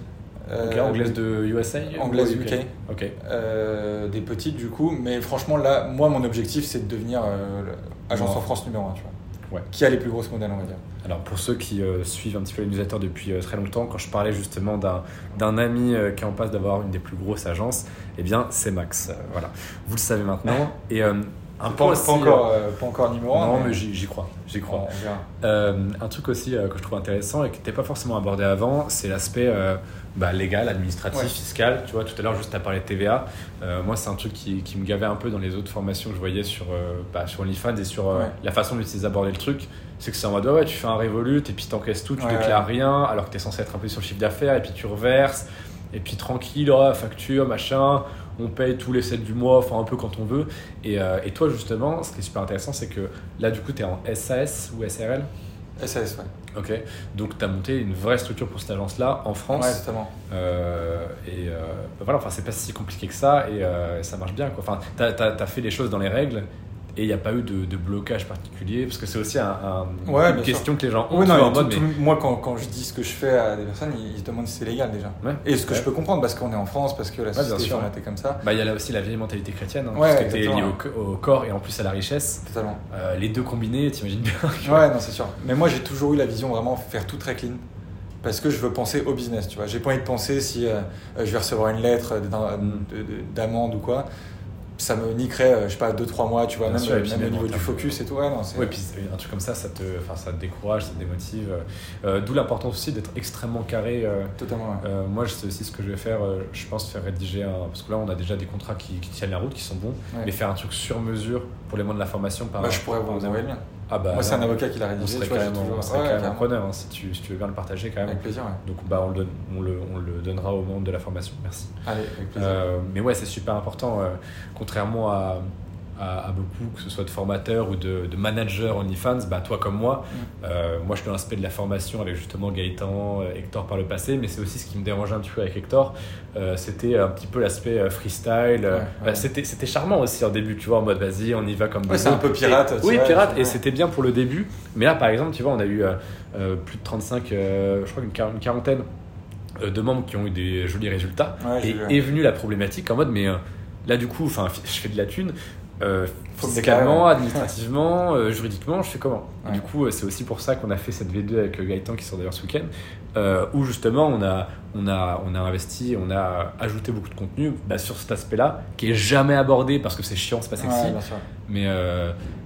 Euh, Ok, Anglaise de USA anglaise UK. Ok. Euh, des petites du coup, mais franchement là, moi mon objectif c'est de devenir euh, l'agence Ouais. en France numéro 1, tu vois. Ouais. Qui a les plus grosses modèles on va dire. Alors pour ceux qui euh, suivent un petit peu les newsletters depuis très longtemps, quand je parlais justement d'un ami qui en passe d'avoir une des plus grosses agences, eh bien c'est Max. Voilà, vous le savez maintenant. Et un Pas, pas aussi, encore, euh, pas encore numéro euh, 1. non, mais j'y j'y crois, j'y crois. Euh, un truc aussi euh, que je trouve intéressant et qui n'était pas forcément abordé avant, c'est l'aspect euh, bah, légal, administratif, Ouais. fiscal. Tu vois, tout à l'heure, juste à parler de TVA. Moi, c'est un truc qui, qui me gavait un peu dans les autres formations que je voyais sur, bah, sur OnlyFans et sur Ouais. la façon dont ils abordaient le truc. C'est que c'est en mode, ouais, ouais, tu fais un Revolut et puis t'encaisses tout, tu Ouais, déclares rien alors que tu es censé être un peu sur le chiffre d'affaires et puis tu reverses. Et puis tranquille, oh, facture, machin, on paye tous les 7 du mois, enfin un peu quand on veut. Et, euh, et toi, justement, ce qui est super intéressant, c'est que là, du coup, tu es en SAS ou SRL SAS, ouais. Ok, donc tu as monté une vraie structure pour cette agence-là en France. Ouais, totalement. Euh, et euh, bah voilà, enfin, c'est pas si compliqué que ça et ça marche bien. Quoi. Enfin, tu as, fait les choses dans les règles et il n'y a pas eu de, de blocage particulier parce que c'est aussi un, un- Ouais, une question que les gens ont. Oui, tu non, vois, en mais mode, tout- mais- tout- moi quand, quand je dis ce que je fais à des personnes, ils, se demandent si c'est légal déjà. Ouais. Et ce que Ouais. je peux comprendre parce qu'on est en France, parce que la société est sûr. formatée comme ça. Bah, il y a là aussi la vieille mentalité chrétienne, hein, Ouais, parce que lié au, co- au corps et en plus à la richesse. Totalement. Euh, les deux combinés, t'imagines bien. que- Ouais, non, c'est sûr. Mais moi, j'ai toujours eu la vision vraiment faire tout très clean. Parce que je veux penser au business, tu vois. J'ai pas envie de penser si euh, je vais recevoir une lettre Mm. de- de- d'amende ou quoi. Ça me niquerait, euh, je sais pas, 2-3 mois, tu vois, Bien même, sûr, puis même au niveau du focus et tout. Ouais, non, c'est. Ouais, puis un truc comme ça, ça te, ça te décourage, ça te démotive. Euh, D'où l'importance aussi d'être extrêmement carré. euh, Totalement, ouais. Euh, moi, c'est aussi ce que je vais faire. euh, je pense faire rédiger un. Parce que là, on a déjà des contrats qui, qui tiennent la route, qui sont bons. Ouais. Mais faire un truc sur mesure pour les mois de la formation par Bah, je pourrais vous envoyer le mien. Ah bah, Moi, c'est un avocat qui l'a On rédigé. serait vois, toujours- on serait Ouais, carrément carrément. preneur hein, si, tu, si tu veux bien le partager quand même. Avec plaisir, ouais. Donc, bah, on, le, donne- on, le, on le donnera au monde de la formation. Merci. Allez, avec plaisir. Euh, mais ouais, c'est super important. euh, contrairement à, à, à beaucoup, que ce soit de formateurs ou de, de managers OnlyFans, bah, toi comme moi, Mm. euh, moi je suis dans l'aspect de la formation avec justement Gaëtan, euh, Hector par le passé, mais c'est aussi ce qui me dérangeait un petit peu avec Hector. euh, c'était un petit peu l'aspect freestyle. Ouais, bah, c'était, c'était charmant aussi au début, tu vois, en mode vas-y, on y va comme Ouais, c'est un peu pirate, Et- oui, vois, pirate, et c'était bien pour le début. Mais là, par exemple, tu vois, on a eu euh, plus de 35, euh, je crois une quar- une quarantaine de membres qui ont eu des jolis résultats. Et est venue la problématique en mode, mais là, du coup, enfin, je fais de la thune. Euh, fiscalement, ouais. administrativement, euh, juridiquement, je fais comment Ouais. Du coup, euh, c'est aussi pour ça qu'on a fait cette V2 avec euh, Gaëtan qui sort d'ailleurs ce week-end, euh, où justement on a, on, a, on a investi, on a ajouté beaucoup de contenu bah, sur cet aspect-là, qui est jamais abordé parce que c'est chiant, c'est pas sexy. Ouais. Mais,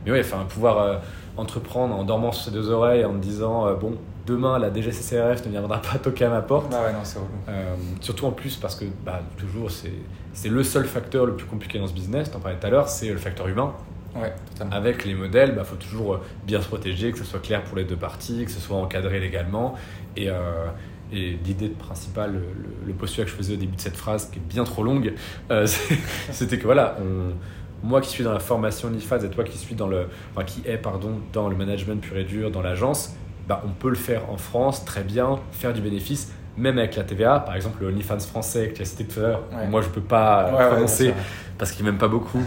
mais ouais, enfin, pouvoir entreprendre en dormant sur ses deux oreilles, en me disant, bon, demain la DGCCRF ne viendra pas toquer à ma porte. Ah ouais, non, c'est. Euh, surtout en plus parce que, bah, toujours, c'est le seul facteur le plus compliqué dans ce business, t'en parlais tout à l'heure, c'est le facteur humain. Ouais, totalement. Avec les modèles, il bah, faut toujours euh, bien se protéger, que ce soit clair pour les deux parties, que ce soit encadré légalement. Et, euh, et l'idée principale, le, postulat que je faisais au début de cette phrase, qui est bien trop longue, euh, c'était que voilà, on- moi qui suis dans la formation NIFAS et toi qui suis dans le, enfin, qui est pardon dans le management pur et dur dans l'agence, bah, on peut le faire en France très bien, faire du bénéfice, même avec la TVA. Par exemple, le OnlyFans français que tu as cité tout à l'heure, Ouais. moi je peux pas euh, Ouais, prononcer parce qu'il m'aime pas beaucoup.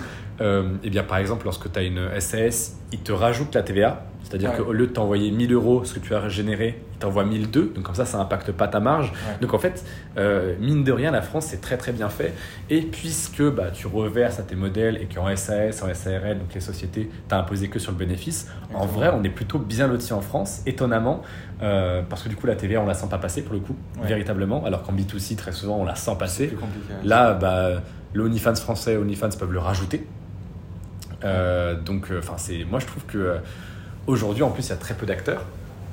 Euh, eh bien, par exemple, lorsque tu as une SAS, il te rajoute la TVA. C'est-à-dire Ouais. qu'au lieu de t'envoyer 1000 euros, ce que tu as généré, il t'envoie 1002. Donc, comme ça, ça n'impacte pas ta marge. Ouais. Donc, en fait, euh, mine de rien, la France, c'est très, très bien fait. Et puisque bah, tu reverses à tes modèles et qu'en SAS, en SARL, donc les sociétés, tu imposé que sur le bénéfice, en vrai, on est plutôt bien loti en France, étonnamment. euh, parce que du coup, la TVA, on la sent pas passer pour le coup, Ouais. véritablement. Alors qu'en B2C, très souvent, on la sent passer. plus compliqué. Là, bah, le OnlyFans français, OnlyFans peuvent le rajouter. Euh, donc, euh, enfin, c'est, moi, je trouve que euh, aujourd'hui, en plus, il y a très peu d'acteurs,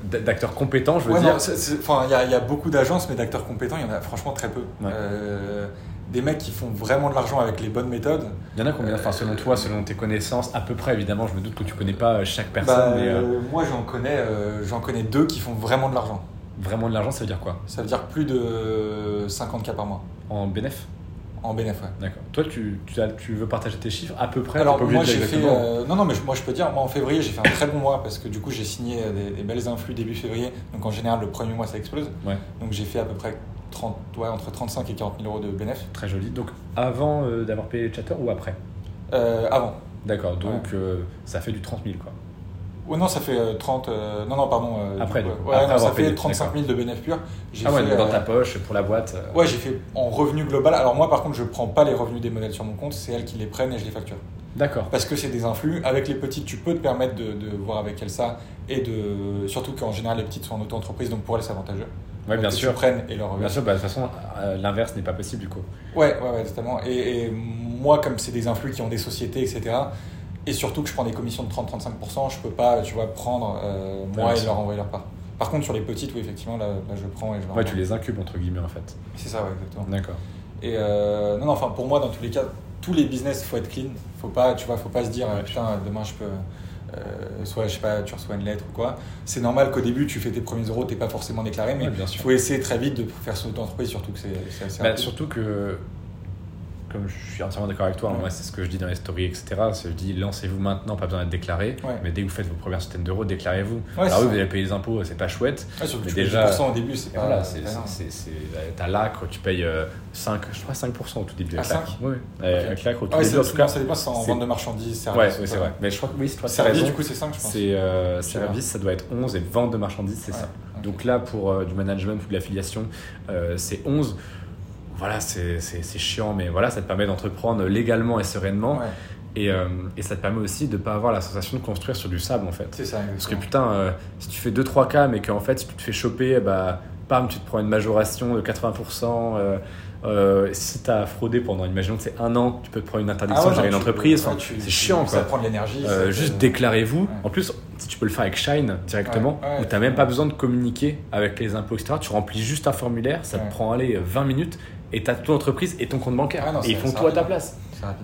d'acteurs compétents, je veux Ouais, dire. enfin, il y, a- il y a beaucoup d'agences, mais d'acteurs compétents, il y en a franchement très peu. Ouais. Euh, des mecs qui font vraiment de l'argent avec les bonnes méthodes. Il y en a combien Enfin, selon toi, selon tes connaissances, à peu près, évidemment. Je me doute que tu connais pas chaque personne, Bah, mais euh, moi, j'en connais, euh, j'en connais deux qui font vraiment de l'argent. vraiment de l'argent, ça veut dire quoi? Ça veut dire plus de 50K par mois En bénéf? En bénéfice. Ouais. D'accord. Toi, tu, tu, as- tu veux partager tes chiffres à peu près Alors moi j'ai fait euh, non non mais je- moi je peux dire moi en février j'ai fait un très bon mois parce que du coup j'ai signé euh, des, des belles influx début février donc en général le premier mois ça explose Ouais. donc j'ai fait à peu près 30 ouais, entre 35 et 40 000 euros de bénéfice Très joli. Donc, avant euh, d'avoir payé les chatters ou après? Euh, avant D'accord. Donc, Ouais. ça fait du 30 000, quoi. Ouais non ça fait euh, 30 euh, non non pardon euh, Après, coup, ouais, Après non, ça fait payé, 35 000 de bénéfice pur Ah ouais, fait, dans euh, ta poche, pour la boîte. euh, ouais j'ai fait en revenu global alors moi par contre je prends pas les revenus des modèles sur mon compte c'est elles qui les prennent et je les facture D'accord. parce que c'est des influx. Avec les petites, tu peux te permettre de, de voir avec elles ça et de surtout qu'en général les petites sont en auto-entreprise, donc pour elles c'est avantageux. Donc, bien que sûr. Tu prennes et leur Bien sûr, bah, de toute façon, euh, l'inverse n'est pas possible, du coup. Ouais, ouais, ouais, totalement. Et, et moi, comme c'est des influx qui ont des sociétés, etc. Et surtout que je prends des commissions de 30-35%, je peux pas, tu vois, prendre euh, moi Ouais, et leur envoyer leur part. Par contre, sur les petites, oui, effectivement, là, là, je prends et je leur Ouais, tu les incubes, entre guillemets, en fait. C'est ça, ouais, exactement. D'accord. Et euh, non, non, enfin, pour moi, dans tous les cas, tous les business, faut être clean. Faut pas, tu vois, faut pas se dire, Ouais. putain, demain je peux. euh, soit, je sais pas, tu reçois une lettre ou quoi. C'est normal qu'au début, tu fais tes premiers euros, t'es pas forcément déclaré, mais Ouais, il sûr. faut essayer très vite de faire son auto-entreprise, surtout que c'est Bah, surtout que, comme je suis entièrement d'accord avec toi, Ouais. c'est ce que je dis dans les stories, etc. Je dis lancez-vous maintenant, pas besoin d'être déclaré, Ouais. mais dès que vous faites vos premières centaines d'euros, déclarez-vous. Ouais, Alors oui, vous allez payer les impôts, c'est pas chouette. Mais déjà- déjà, 10% au début, c'est pas. voilà, t'as l'acre, tu payes euh, 5, je crois 5% au tout début Ah, claque. 5? Oui, avec l'acre au tout début, en tout cas. ça dépend en vente de marchandises, services. ouais, c'est vrai. Mais je crois que oui, c'est Service, du coup, c'est 5, je pense. C'est euh, service, ça doit être 11 et vente de marchandises, c'est ça. Donc là, pour euh, du management ou de l'affiliation, euh, c'est 11. Voilà, c'est, chiant, mais voilà, ça te permet d'entreprendre légalement et sereinement. Ouais, Et, euh, et ça te permet aussi de ne pas avoir la sensation de construire sur du sable, en fait. c'est ça, Parce que putain, euh, si tu fais 2-3 cas, mais qu'en fait, si tu te fais choper, bah, pam, tu te prends une majoration de 80%. euh, si tu as fraudé pendant, imaginons que c'est un an, tu peux te prendre une interdiction Ah ouais, de gérer une entreprise. ouais, c'est chiant, Ça quoi. prend de l'énergie. Ça juste te- déclarez-vous. Ouais. En plus, si tu peux le faire avec Shine directement, où tu n'as même pas besoin de communiquer avec les impôts, etc. Tu remplis juste un formulaire, ça te prend allez, 20 minutes et tu as ton entreprise et ton compte bancaire. Ah non, et ils font tout à ta place.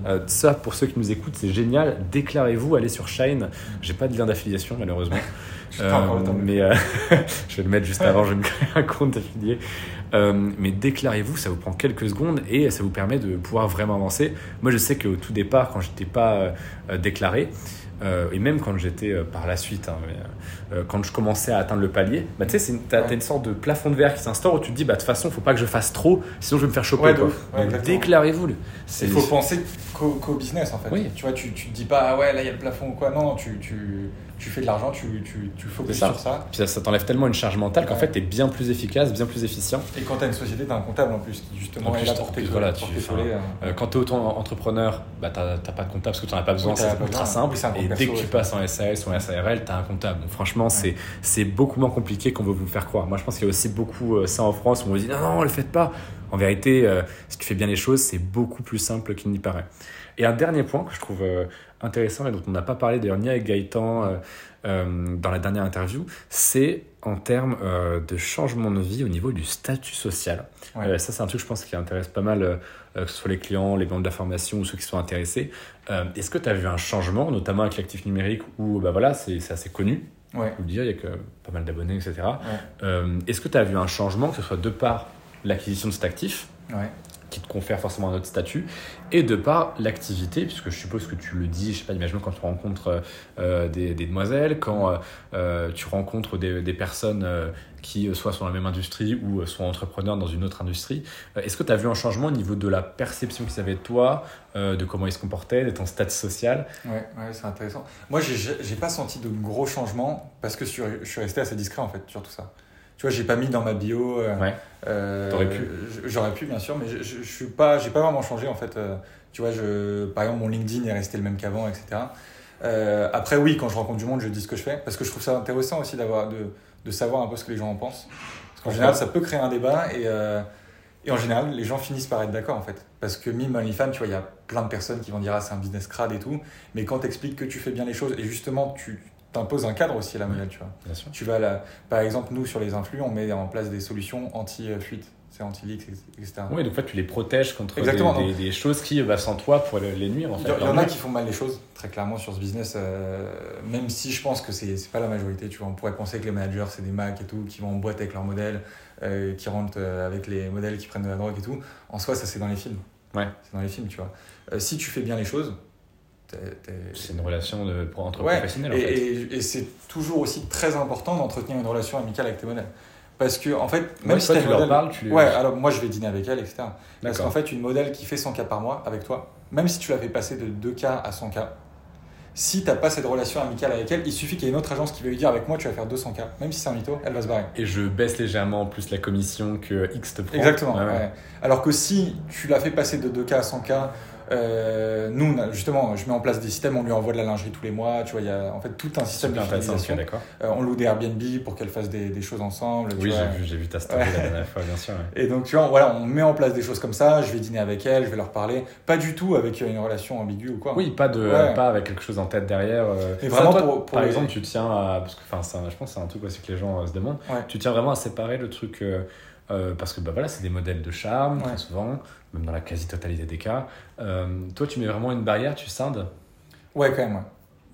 Euh, ça, pour ceux qui nous écoutent, c'est génial. Déclarez-vous, allez sur Shine. J'ai pas de lien d'affiliation, malheureusement. J'ai pas encore le temps. mais euh, je vais le mettre juste avant, je vais me créer un compte d'affilié. Euh, mais déclarez-vous, ça vous prend quelques secondes et ça vous permet de pouvoir vraiment avancer. Moi, je sais qu'au tout départ, quand j'étais pas euh, euh, déclaré, euh, et même quand j'étais euh, par la suite, hein, mais, euh, quand je commençais à atteindre le palier, bah, tu sais, t'as, Ouais. une sorte de plafond de verre qui s'instaure où tu te dis, bah, de toute façon, faut pas que je fasse trop, sinon je vais me faire choper. Ouais, quoi. déclarez-vous. Il faut penser qu'au business en fait. Oui. Tu vois, tu, tu te dis pas, ah ouais, là il y a le plafond ou quoi. Non, tu, tu, tu fais de l'argent, tu, tu, tu focuses sur ça. Puis ça, ça t'enlève tellement une charge mentale qu'en Ouais. fait, t'es bien plus efficace, bien plus efficient. Et quand t'as une société, t'as un comptable en plus qui justement En est là pour voilà, tu- enfin, euh. Quand tu es auto-entrepreneur, bah, tu n'as pas de comptable parce que tu n'en as pas besoin, Oui, c'est ultra simple. Oui, et dès que tu ouais. passes en SAS ou en SARL, tu as un comptable. Donc, franchement, c'est c'est beaucoup moins compliqué qu'on veut vous faire croire. Moi, je pense qu'il y a aussi beaucoup euh, ça en France où on vous dit non, non, ne le faites pas. En vérité, euh, si tu fais bien les choses, c'est beaucoup plus simple qu'il n'y paraît. Et un dernier point que je trouve euh, intéressant et dont on n'a pas parlé d'ailleurs ni avec Gaëtan euh, euh, dans la dernière interview, c'est en termes euh, de changement de vie au niveau du statut social. Ouais. Euh, ça, c'est un truc, je pense, qui intéresse pas mal, que ce soit les clients, les membres de la formation ou ceux qui sont intéressés. Est-ce que tu as vu un changement, notamment avec l'actif numérique, où bah, voilà, c'est assez connu? Ouais. je vous le dire, il y a que pas mal d'abonnés, etc. Ouais. Est-ce que tu as vu un changement, que ce soit de par l'acquisition de cet actif? Ouais. Qui te confère forcément un autre statut, et de par l'activité, puisque je suppose que tu le dis, je sais pas, imaginons quand tu rencontres euh, des, des, demoiselles, quand euh, euh, tu rencontres des, des personnes qui soit sont dans la même industrie ou sont entrepreneurs dans une autre industrie. Est-ce que tu as vu un changement au niveau de la perception qu'ils avaient de toi, de comment ils se comportaient, de ton statut social? Ouais, ouais c'est intéressant. Moi, j'ai pas senti de gros changements parce que je suis resté assez discret en fait sur tout ça. Tu vois, j'ai pas mis dans ma bio. Euh, ouais. Euh, T'aurais pu. J'aurais pu, bien sûr, mais je, je, suis pas, j'ai pas vraiment changé en fait. Euh, tu vois, je, par exemple, mon LinkedIn est resté le même qu'avant, etc. Euh, après, oui, quand je rencontre du monde, je dis ce que je fais parce que je trouve ça intéressant aussi d'avoir, de, de savoir un peu ce que les gens en pensent. Parce qu'en général, ça peut créer un débat et, et en général, les gens finissent par être d'accord en fait. Parce que mime OnlyFans, tu vois, il y a plein de personnes qui vont dire ah, c'est un business crade et tout. Mais quand tu expliques que tu fais bien les choses et justement tu t'imposes un cadre aussi à la modèle, tu vois. Bien sûr. Tu vas là, par exemple, nous sur les influx, on met en place des solutions anti-fuite, c'est anti-leaks, etc. Oui, donc en fait, tu les protèges contre des, des, choses qui, bah, sans toi, pourraient les nuire. En fait. Il y, en a qui font mal les choses, très clairement, sur ce business, euh, même si je pense que c'est pas la majorité. Tu vois, on pourrait penser que les managers, c'est des Macs et tout, qui vont en boîte avec leurs modèles, euh, qui rentrent euh, avec les modèles qui prennent de la drogue et tout. En soi, ça, c'est dans les films. Ouais. C'est dans les films, tu vois. si tu fais bien les choses, c'est une relation de, entre professionnels. Et, en fait. et, c'est toujours aussi très important d'entretenir une relation amicale avec tes modèles. Parce que, en fait, même si tu leur parles, tu Ouais, alors moi je vais dîner avec elle, etc. Parce qu'en fait, une modèle qui fait 100 cas par mois avec toi, même si tu la fais passer de 2 cas à 100 cas, si tu n'as pas cette relation amicale avec elle, il suffit qu'il y ait une autre agence qui va lui dire avec moi tu vas faire 200 cas, même si c'est un mytho, elle va se barrer. Et je baisse légèrement en plus la commission que X te prend. Exactement. Alors que si tu l'as fait passer de 2 cas à 100 cas, euh, nous, justement, je mets en place des systèmes, on lui envoie de la lingerie tous les mois, tu vois, il y a en fait tout un système de fidélisation. Euh, on loue des Airbnb pour qu'elles fassent des, des, choses ensemble. Oui, j'ai vu, vu, ta story la dernière fois, bien sûr. Et donc, tu vois, voilà, on met en place des choses comme ça, je vais dîner avec elles, je vais leur parler, pas du tout avec une relation ambiguë ou quoi. Oui, pas, de, pas avec quelque chose en tête derrière. Euh. Et vraiment, pour, par exemple, tu tiens à, parce que, enfin, je pense que c'est un truc aussi que les gens se demandent, tu tiens vraiment à séparer le truc. Parce que bah voilà, c'est des modèles de charme, très souvent même dans la quasi-totalité des cas. Euh, toi, tu mets vraiment une barrière, tu scindes? Ouais, quand même.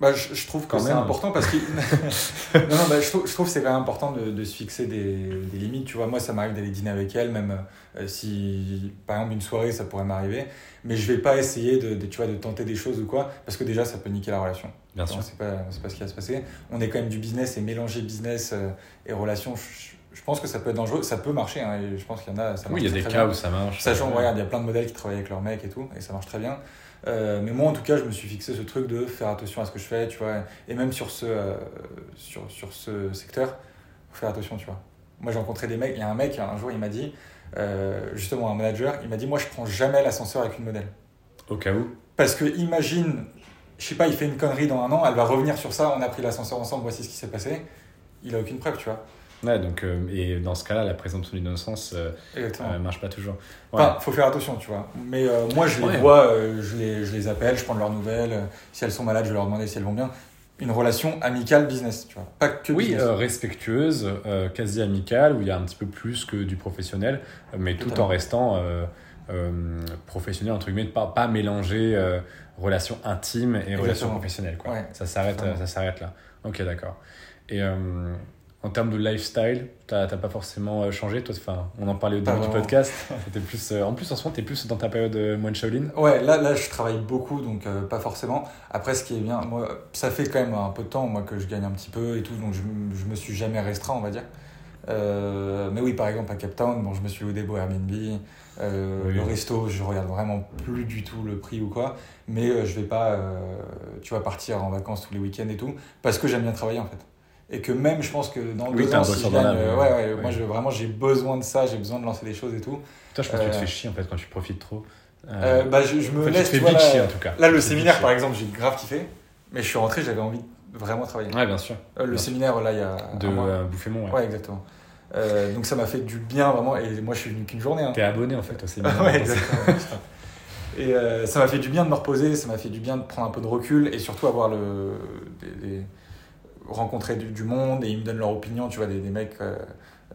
Bah, je, trouve que c'est important parce que non, non, bah, je, trouve, je trouve que c'est quand même important de, de se fixer des, des, limites. Tu vois, moi, ça m'arrive d'aller dîner avec elle, même euh, si, par exemple, une soirée, ça pourrait m'arriver. Mais je vais pas essayer de, tu vois, de tenter des choses ou quoi, parce que déjà, ça peut niquer la relation. Bien sûr. C'est pas, pas ce qui va se passer. On est quand même du business et mélanger business euh, et relation, je pense que ça peut être dangereux, ça peut marcher, hein, et je pense qu'il y en a. Ça oui, il y a des cas où ça marche. Sachant, regarde, il y a plein de modèles qui travaillent avec leur mec et tout, et ça marche très bien. Euh, mais moi, en tout cas, je me suis fixé ce truc de faire attention à ce que je fais, tu vois, et même sur ce, euh, sur, sur ce secteur, faire attention, tu vois. Moi, j'ai rencontré des mecs, il y a un mec, un jour, il m'a dit, euh, justement, un manager, il m'a dit, moi, je prends jamais l'ascenseur avec une modèle. Au cas où Parce que imagine, je sais pas, il fait une connerie dans un an, elle va revenir sur ça, on a pris l'ascenseur ensemble, voici ce qui s'est passé. Il a aucune preuve, tu vois. Ouais, donc, euh, et dans ce cas-là, la présomption d'innocence euh, euh marche pas toujours. Ouais. Enfin, faut faire attention, tu vois. Mais moi, je les vois, je, les, je les appelle, je prends leurs nouvelles. si elles sont malades, je vais leur demander si elles vont bien. Une relation amicale business, tu vois. Pas que Oui, respectueuse, quasi amicale, où il y a un petit peu plus que du professionnel, mais tout en restant professionnel, entre guillemets, pas, pas mélanger relation intime et relation professionnelle. Quoi. Ça s'arrête ça s'arrête là. Ok, d'accord. Et en termes de lifestyle, t'as pas forcément euh, changé toi enfin on en parlait au début du podcast. Plus euh, en plus en ce moment t'es plus dans ta période euh, moine Shaolin. Ouais là là je travaille beaucoup donc pas forcément. Après ce qui est bien moi ça fait quand même un peu de temps moi que je gagne un petit peu et tout donc je, je me suis jamais restreint on va dire. Mais oui par exemple à Cape Town bon je me suis loué beau Airbnb le resto je regarde vraiment plus du tout le prix ou quoi. Mais je vais pas tu vois partir en vacances tous les week-ends et tout parce que j'aime bien travailler en fait et que même je pense que dans oui, deux ans si je gagne, euh, ouais, ouais, moi je, vraiment j'ai besoin de ça j'ai besoin de lancer des choses et tout. Toi je pense que tu te euh, fais chier en fait quand tu profites trop. Euh, bah je, je me laisse tu, fais vite chier en tout cas. là le séminaire par exemple j'ai grave kiffé mais je suis rentré j'avais envie de vraiment travailler. Ouais bien sûr. Le séminaire là il y a de Bouffémont ouais, ouais exactement. Donc ça m'a fait du bien vraiment et moi je suis venu qu'une journée hein. t'es abonné en fait au séminaire ouais exactement et ça m'a fait du bien de me reposer ça m'a fait du bien de prendre un peu de recul et surtout avoir le des rencontrer du, monde et ils me donnent leur opinion, tu vois, des, des mecs euh,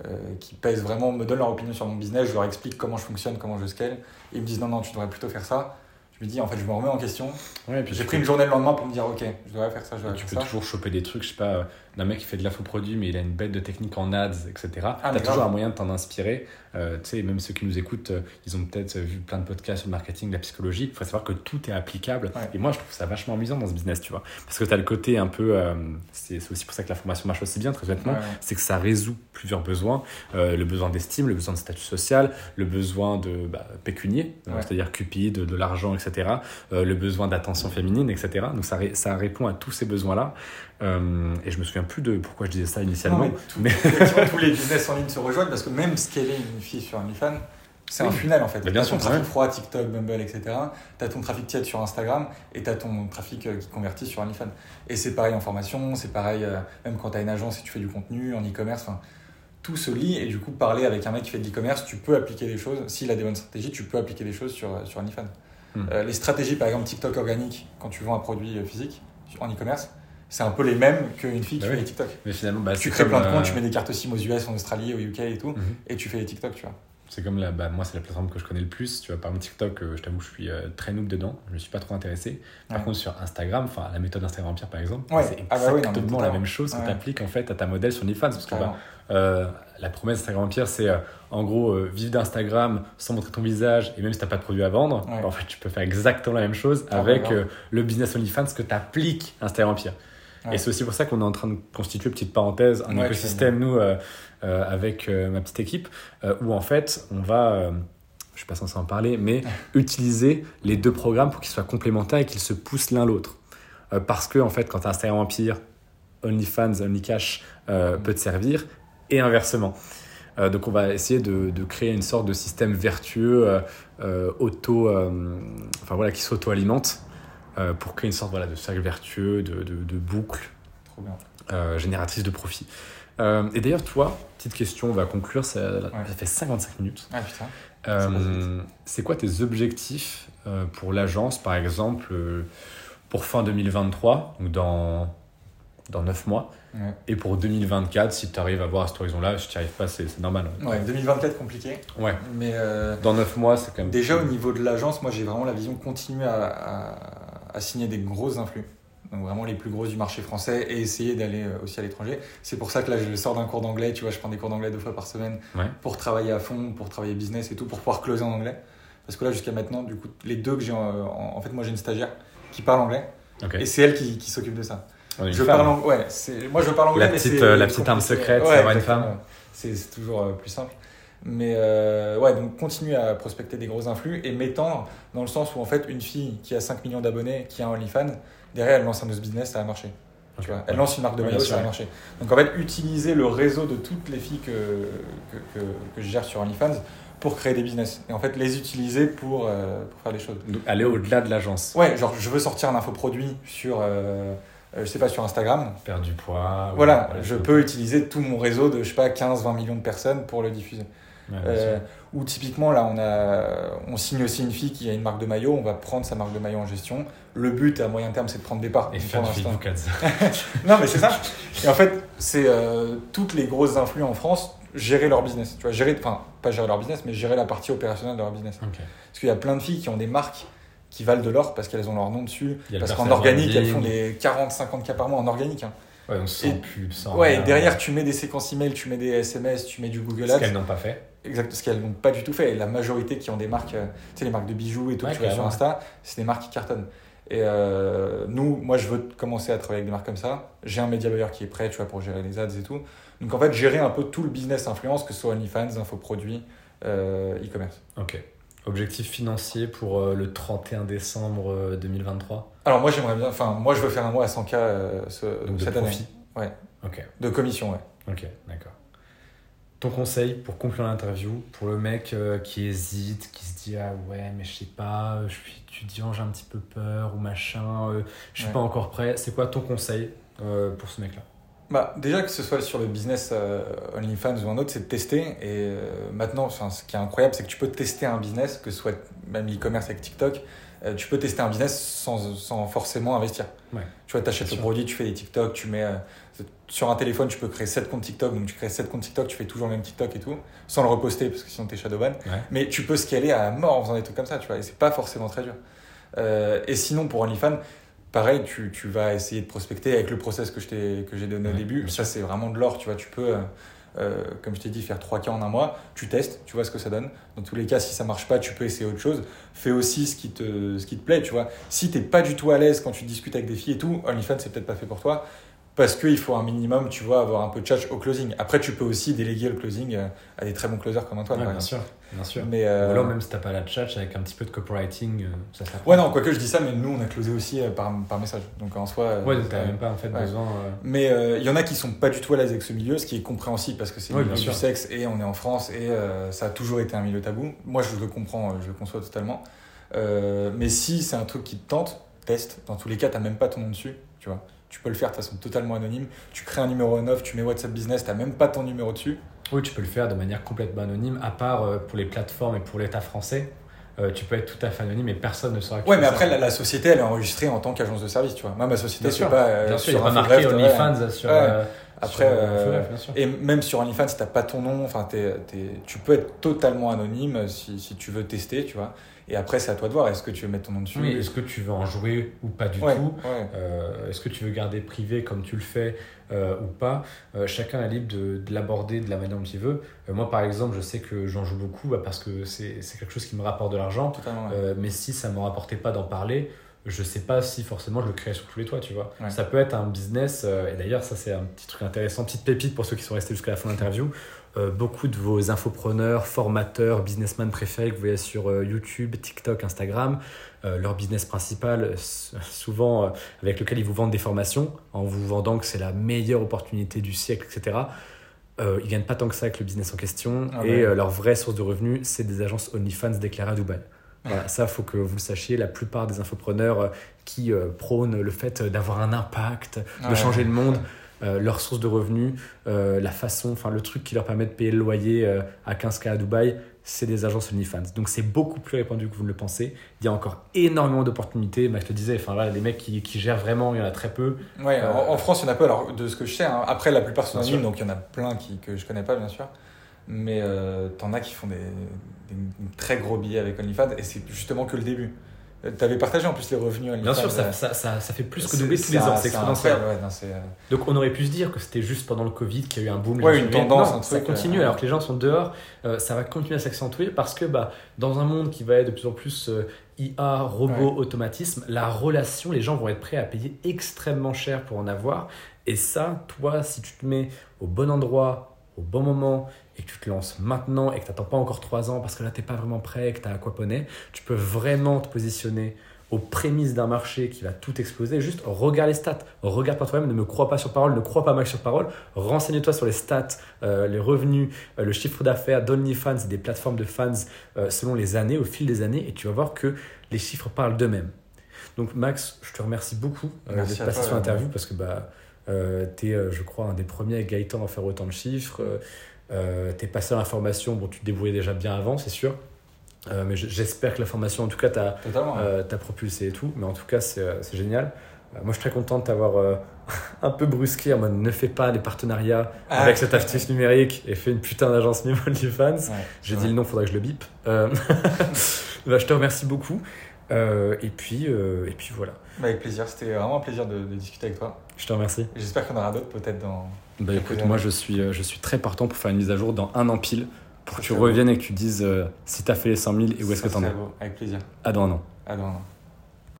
euh, qui pèsent vraiment, me donnent leur opinion sur mon business, je leur explique comment je fonctionne, comment je scale, et ils me disent non, non, tu devrais plutôt faire ça. Je me dis, en fait, je me remets en question. Ouais, J'ai pris une journée le lendemain pour me dire, ok, je devrais faire ça, je devrais tu faire peux toujours choper des trucs, je sais pas, d'un mec qui fait de l'infoproduit, mais il a une bête de technique en ads, etc. Ah, T'as mais toujours un moyen de t'en inspirer. Euh, tu sais, même ceux qui nous écoutent, euh, ils ont peut-être vu plein de podcasts sur le marketing, la psychologie. Il faut savoir que tout est applicable. Ouais. Et moi, je trouve ça vachement amusant dans ce business, tu vois. Parce que tu as le côté un peu. euh, c'est aussi pour ça que la formation marche aussi bien, très honnêtement. Ouais. C'est que ça résout plusieurs besoins. Euh, le besoin d'estime, le besoin de statut social, le besoin de bah, pécunier, euh, Ouais. c'est-à-dire cupide, de, de l'argent, etc. euh, le besoin d'attention féminine, etc. Donc ça, ré- ça répond à tous ces besoins-là. Euh, et je me souviens plus de pourquoi je disais ça initialement. Non, mais tout- tous les business en ligne se rejoignent parce que même scaler une fille sur OnlyFans, c'est un funnel en fait. Bien T'as ton sûr, trafic froid, TikTok, Bumble, etc. T'as ton trafic tiède sur Instagram et t'as ton trafic euh, qui convertit sur OnlyFans. Et c'est pareil en formation, c'est pareil euh, même quand t'as une agence et tu fais du contenu, en e-commerce, tout se lie et du coup parler avec un mec qui fait de l'e-commerce, tu peux appliquer des choses. S'il a des bonnes stratégies, tu peux appliquer des choses sur, sur OnlyFans. Hmm. Euh, les stratégies par exemple TikTok organique quand tu vends un produit physique en e-commerce, c'est un peu les mêmes qu'une fille qui Bah fait oui. des TikTok. Mais finalement, bah, Tu crées plein de comptes, tu mets des cartes SIM aux US, en Australie, au UK et tout, mhm. et tu fais les TikTok, tu vois. C'est comme la, bah, moi, c'est la plateforme que je connais le plus. Tu vois, par exemple, TikTok, euh, je t'avoue, je suis euh, très noob dedans. Je ne suis pas trop intéressé. Par Ouais. contre, sur Instagram, enfin, la méthode Instagram Empire, par exemple, Ouais. c'est Ah bah oui, exactement la totalement. même chose que Ouais. tu appliques en fait à ta modèle sur OnlyFans. Parce que bah, euh, la promesse d'Instagram Empire, c'est euh, en gros vivre d'Instagram sans montrer ton visage et même si tu n'as pas de produit à vendre, bah, en fait, tu peux faire exactement la même chose Ah, avec le business OnlyFans que tu appliques Instagram Empire. Ouais. Et c'est aussi pour ça qu'on est en train de constituer, petite parenthèse, un Ouais, écosystème, nous, euh, euh, avec euh, ma petite équipe, où en fait, on va, je suis pas censé en parler, mais utiliser les deux programmes pour qu'ils soient complémentaires et qu'ils se poussent l'un l'autre. Parce que, en fait, quand tu as Instagram Empire, OnlyFans, OnlyCash euh, peut te servir, et inversement. Donc on va essayer de, de créer une sorte de système vertueux, euh, auto, euh, enfin voilà, qui s'auto-alimente euh, pour créer une sorte voilà, de cercle vertueux, de, de, de boucle Trop bien. euh, génératrice de profit. Euh, et d'ailleurs, toi, petite question, on va conclure, ça, ça fait 55 minutes. Ah putain. Euh, c'est quoi tes objectifs pour l'agence, par exemple, pour fin 2023, donc dans, dans 9 mois, Ouais. et pour 2024, si tu arrives à voir à cet horizon-là, si tu n'y arrives pas, c'est normal. Ouais, 2024 compliqué. Ouais. Mais euh, Dans 9 mois, c'est quand même. déjà au niveau de l'agence, moi j'ai vraiment la vision de continuer à, à- à signer des grosses influx. Donc vraiment les plus grosses du marché français et essayer d'aller euh, aussi à l'étranger. C'est pour ça que là je sors d'un cours d'anglais, tu vois, je prends des cours d'anglais deux fois par semaine Ouais. pour travailler à fond, pour travailler business et tout, pour pouvoir closer en anglais. Parce que là jusqu'à maintenant, du coup, les deux que j'ai en, en- en fait, moi j'ai une stagiaire qui parle anglais et c'est elle qui, qui s'occupe de ça. Je femme. parle anglais, ouais, moi je parle anglais. La mais petite, c'est euh, la petite arme secrète, Ouais, c'est avoir une femme. C'est, c'est toujours euh, plus simple. Mais euh, ouais, donc continuer à prospecter des gros influx et m'étendre dans le sens où en fait une fille qui a 5 millions d'abonnés, qui a un OnlyFans, derrière elle lance un autre business, ça va marcher. Tu vois, elle lance une marque de maillot, ça va marcher. Donc en fait, utiliser le réseau de toutes les filles que, que, que, que je gère sur OnlyFans pour créer des business. Et en fait, les utiliser pour, euh, pour faire des choses. Donc, aller au-delà de l'agence. Ouais, genre je veux sortir un infoproduit sur, euh, euh, je sais pas, sur Instagram. Perdre du poids. Voilà, ouais, je peux utiliser tout mon réseau de, je sais pas, 15-20 millions de personnes pour le diffuser. Ouais, Euh, ou typiquement, là, on, a, on signe aussi une fille qui a une marque de maillot, on va prendre sa marque de maillot en gestion. Le but à moyen terme, c'est de prendre des parts. Et faire du. Non, mais c'est ça. Et en fait, c'est euh, toutes les grosses influx en France gérer leur business. Tu vois, gérer, enfin, pas gérer leur business, mais gérer la partie opérationnelle de leur business. Parce qu'il y a plein de filles qui ont des marques qui valent de l'or parce qu'elles ont leur nom dessus. Parce qu'en organique, elles font des 40-50 cas par mois en organique. hein. Ouais, donc sans Et- pub, sans. Ouais, rien. et derrière, tu mets des séquences email, tu mets des SMS, tu mets du Google Ce Ads. qu'elles n'ont pas fait. Exact, ce qu'elles n'ont pas du tout fait. Et la majorité qui ont des marques, euh, tu sais, les marques de bijoux et tout, Ouais, que tu vois sur. Insta, c'est des marques qui cartonnent. Et euh, nous, moi, je veux commencer à travailler avec des marques comme ça. J'ai un média buyer qui est prêt, tu vois, pour gérer les ads et tout. Donc, en fait, gérer un peu tout le business influence, que ce soit OnlyFans, infoproduits, euh, e-commerce. Ok. Objectif financier pour euh, le 31 décembre euh, 2023. Alors, moi, j'aimerais bien, enfin, moi, je veux faire un mois à 100K euh, ce- Donc de cette profit? année. Ouais. Ok. De commission, ouais. Ok, d'accord. Ton conseil pour conclure l'interview, pour le mec euh, qui hésite, qui se dit ah ouais mais je sais pas, euh, je suis étudiant, j'ai un petit peu peur ou machin, euh, je suis Ouais. pas encore prêt. C'est quoi ton conseil euh, pour ce mec-là? Bah, déjà que ce soit sur le business OnlyFans ou un autre, c'est de tester. Et maintenant, enfin, ce qui est incroyable, c'est que tu peux tester un business, que ce soit même l'e-commerce avec TikTok, tu peux tester un business sans, sans forcément investir. Ouais. Tu vois, tu achètes sûr. produit, tu fais des TikTok, tu mets. Sur un téléphone, tu peux créer 7 comptes TikTok, donc tu crées 7 comptes TikTok, tu fais toujours le même TikTok et tout, sans le reposter parce que sinon t'es shadowban. Ouais. Mais tu peux scaler à mort en faisant des trucs comme ça, tu vois, et c'est pas forcément très dur. Euh, et sinon, pour OnlyFans, pareil, tu, tu, vas essayer de prospecter avec le process que j'ai donné au début. Ça, c'est vraiment de l'or, tu vois. Tu peux, euh, euh, comme je t'ai dit, faire 3 cas en un mois. Tu testes, tu vois ce que ça donne. Dans tous les cas, si ça marche pas, tu peux essayer autre chose. Fais aussi ce qui te, ce qui te plaît, tu vois. Si t'es pas du tout à l'aise quand tu discutes avec des filles et tout, OnlyFans, c'est peut-être pas fait pour toi parce qu'il faut un minimum, tu vois, avoir un peu de charge au closing. Après, tu peux aussi déléguer le closing euh, à des très bons closers comme Antoine. bien sûr, bien sûr. Mais euh... Ou alors même si t'as pas la charge avec un petit peu de copywriting, euh, ça Ouais, non, quoique je dis ça, mais nous on a closé aussi par, par message. Donc en soi. Ouais, t'as même pas en fait besoin. Mais il y en a qui sont pas du tout à l'aise avec ce milieu, ce qui est compréhensible parce que c'est le milieu du sexe et on est en France et ça a toujours été un milieu tabou. Moi je le comprends, je le conçois totalement. mais si c'est un truc qui te tente, teste. Dans tous les cas, t'as même pas ton nom dessus, tu vois. Tu peux le faire de façon totalement anonyme. Tu crées un numéro 9, tu mets WhatsApp Business, tu n'as même pas ton numéro dessus. Oui, tu peux le faire de manière complètement anonyme, à part euh, pour les plateformes et pour l'État français. Euh, tu peux être tout à fait anonyme et personne ne saura Ouais, mais après, la, société, elle est enregistrée en tant qu'agence de service, tu vois. Moi, ma société, c'est pas. Euh, bien sûr, il n'y a pas marqué OnlyFans sur. Après, et même sur OnlyFans, si tu n'as pas ton nom, enfin, tu peux être totalement anonyme si, si, tu veux tester, tu vois. Et après, c'est à toi de voir. Est-ce que tu veux mettre ton nom dessus Oui, est-ce que tu veux en jouer ou pas du tout euh, Est-ce que tu veux garder privé comme tu le fais euh, ou pas euh, Chacun est libre de, de l'aborder de la manière dont il veut. moi, par exemple, je sais que j'en joue beaucoup bah, parce que c'est quelque chose qui me rapporte de l'argent. mais si ça ne me rapportait pas d'en parler, je sais pas si forcément je le crée sur tous les toits, tu vois. Ça peut être un business, et d'ailleurs, ça c'est un petit truc intéressant, petite pépite pour ceux qui sont restés jusqu'à la fin de l'interview. Euh, beaucoup de vos infopreneurs, formateurs, businessmen préférés que vous voyez sur euh, YouTube, TikTok, Instagram, euh, leur business principal, souvent avec lequel ils vous vendent des formations, en vous vendant que c'est la meilleure opportunité du siècle, etc. ils ne gagnent pas tant que ça avec le business en question ah et leur vraie source de revenus, c'est des agences OnlyFans déclarées à Dubaï. Voilà, ça, il faut que vous le sachiez. La plupart des infopreneurs qui prônent le fait d'avoir un impact, de changer le monde, euh, leur source de revenus, euh, la façon, enfin le truc qui leur permet de payer le loyer euh, à 15K à Dubaï, c'est des agences OnlyFans. Donc c'est beaucoup plus répandu que vous ne le pensez. Il y a encore énormément d'opportunités. Max te disais, enfin là, les mecs qui, qui, gèrent vraiment, il y en a très peu. Ouais, en, France, il y en a peu. Alors de ce que je sais, hein. après la plupart sont anonymes, donc il y en a plein qui, que je connais pas, bien sûr. Mais t'en as qui font des, des, très gros billets avec OnlyFans et c'est justement que le début. Tu avais partagé en plus les revenus. Bien sûr, ça, ça, ça, fait plus que doubler tous les ans. C'est exponentiel. Euh, Donc on aurait pu se dire que c'était juste pendant le Covid qu'il y a eu un boom. Ouais, une tendance. Non, ça continue. Euh, alors que les gens sont dehors, euh, ça va continuer à s'accentuer parce que bah, dans un monde qui va être de plus en plus IA, robot, automatisme, la relation, les gens vont être prêts à payer extrêmement cher pour en avoir. Et ça, toi, si tu te mets au bon endroit, au bon moment et que tu te lances maintenant et que tu n'attends pas encore trois ans parce que là, tu n'es pas vraiment prêt, que tu as aquaponé, tu peux vraiment te positionner aux prémices d'un marché qui va tout exploser. Juste regarde les stats, regarde par toi-même, ne me crois pas sur parole, ne crois pas Max sur parole, renseigne-toi sur les stats, euh, les revenus, euh, le chiffre d'affaires d'OnlyFans et des plateformes de fans euh, selon les années, au fil des années, et tu vas voir que les chiffres parlent d'eux-mêmes. Donc Max, je te remercie beaucoup d'être passé sur l'interview parce que bah, tu es, je crois, un des premiers avec Gaëtan à faire autant de chiffres. Euh, tu es passé à l'information, bon, tu te débrouillais déjà bien avant, c'est sûr. Euh, mais j'espère que la formation, en tout cas, t'a euh, propulsé et tout. Mais en tout cas, c'est génial. moi, je suis très content de t'avoir un peu brusqué en mode ne fais pas les partenariats ah. avec cette astuce numérique et fais une putain d'agence Mimo fans. J'ai dit le nom, faudrait que je le bip. bah, je te remercie beaucoup. et, puis, et puis voilà. Bah, avec plaisir, c'était vraiment un plaisir de, de discuter avec toi. Je te remercie. J'espère qu'on aura d'autres peut-être dans, bah écoute, moi je suis, euh, je suis très partant pour faire une mise à jour dans un an pile, pour que tu reviennes et que tu dises euh, si tu as fait les 100 000 et où est-ce que tu en es. Avec plaisir. À dans un an. À dans un an.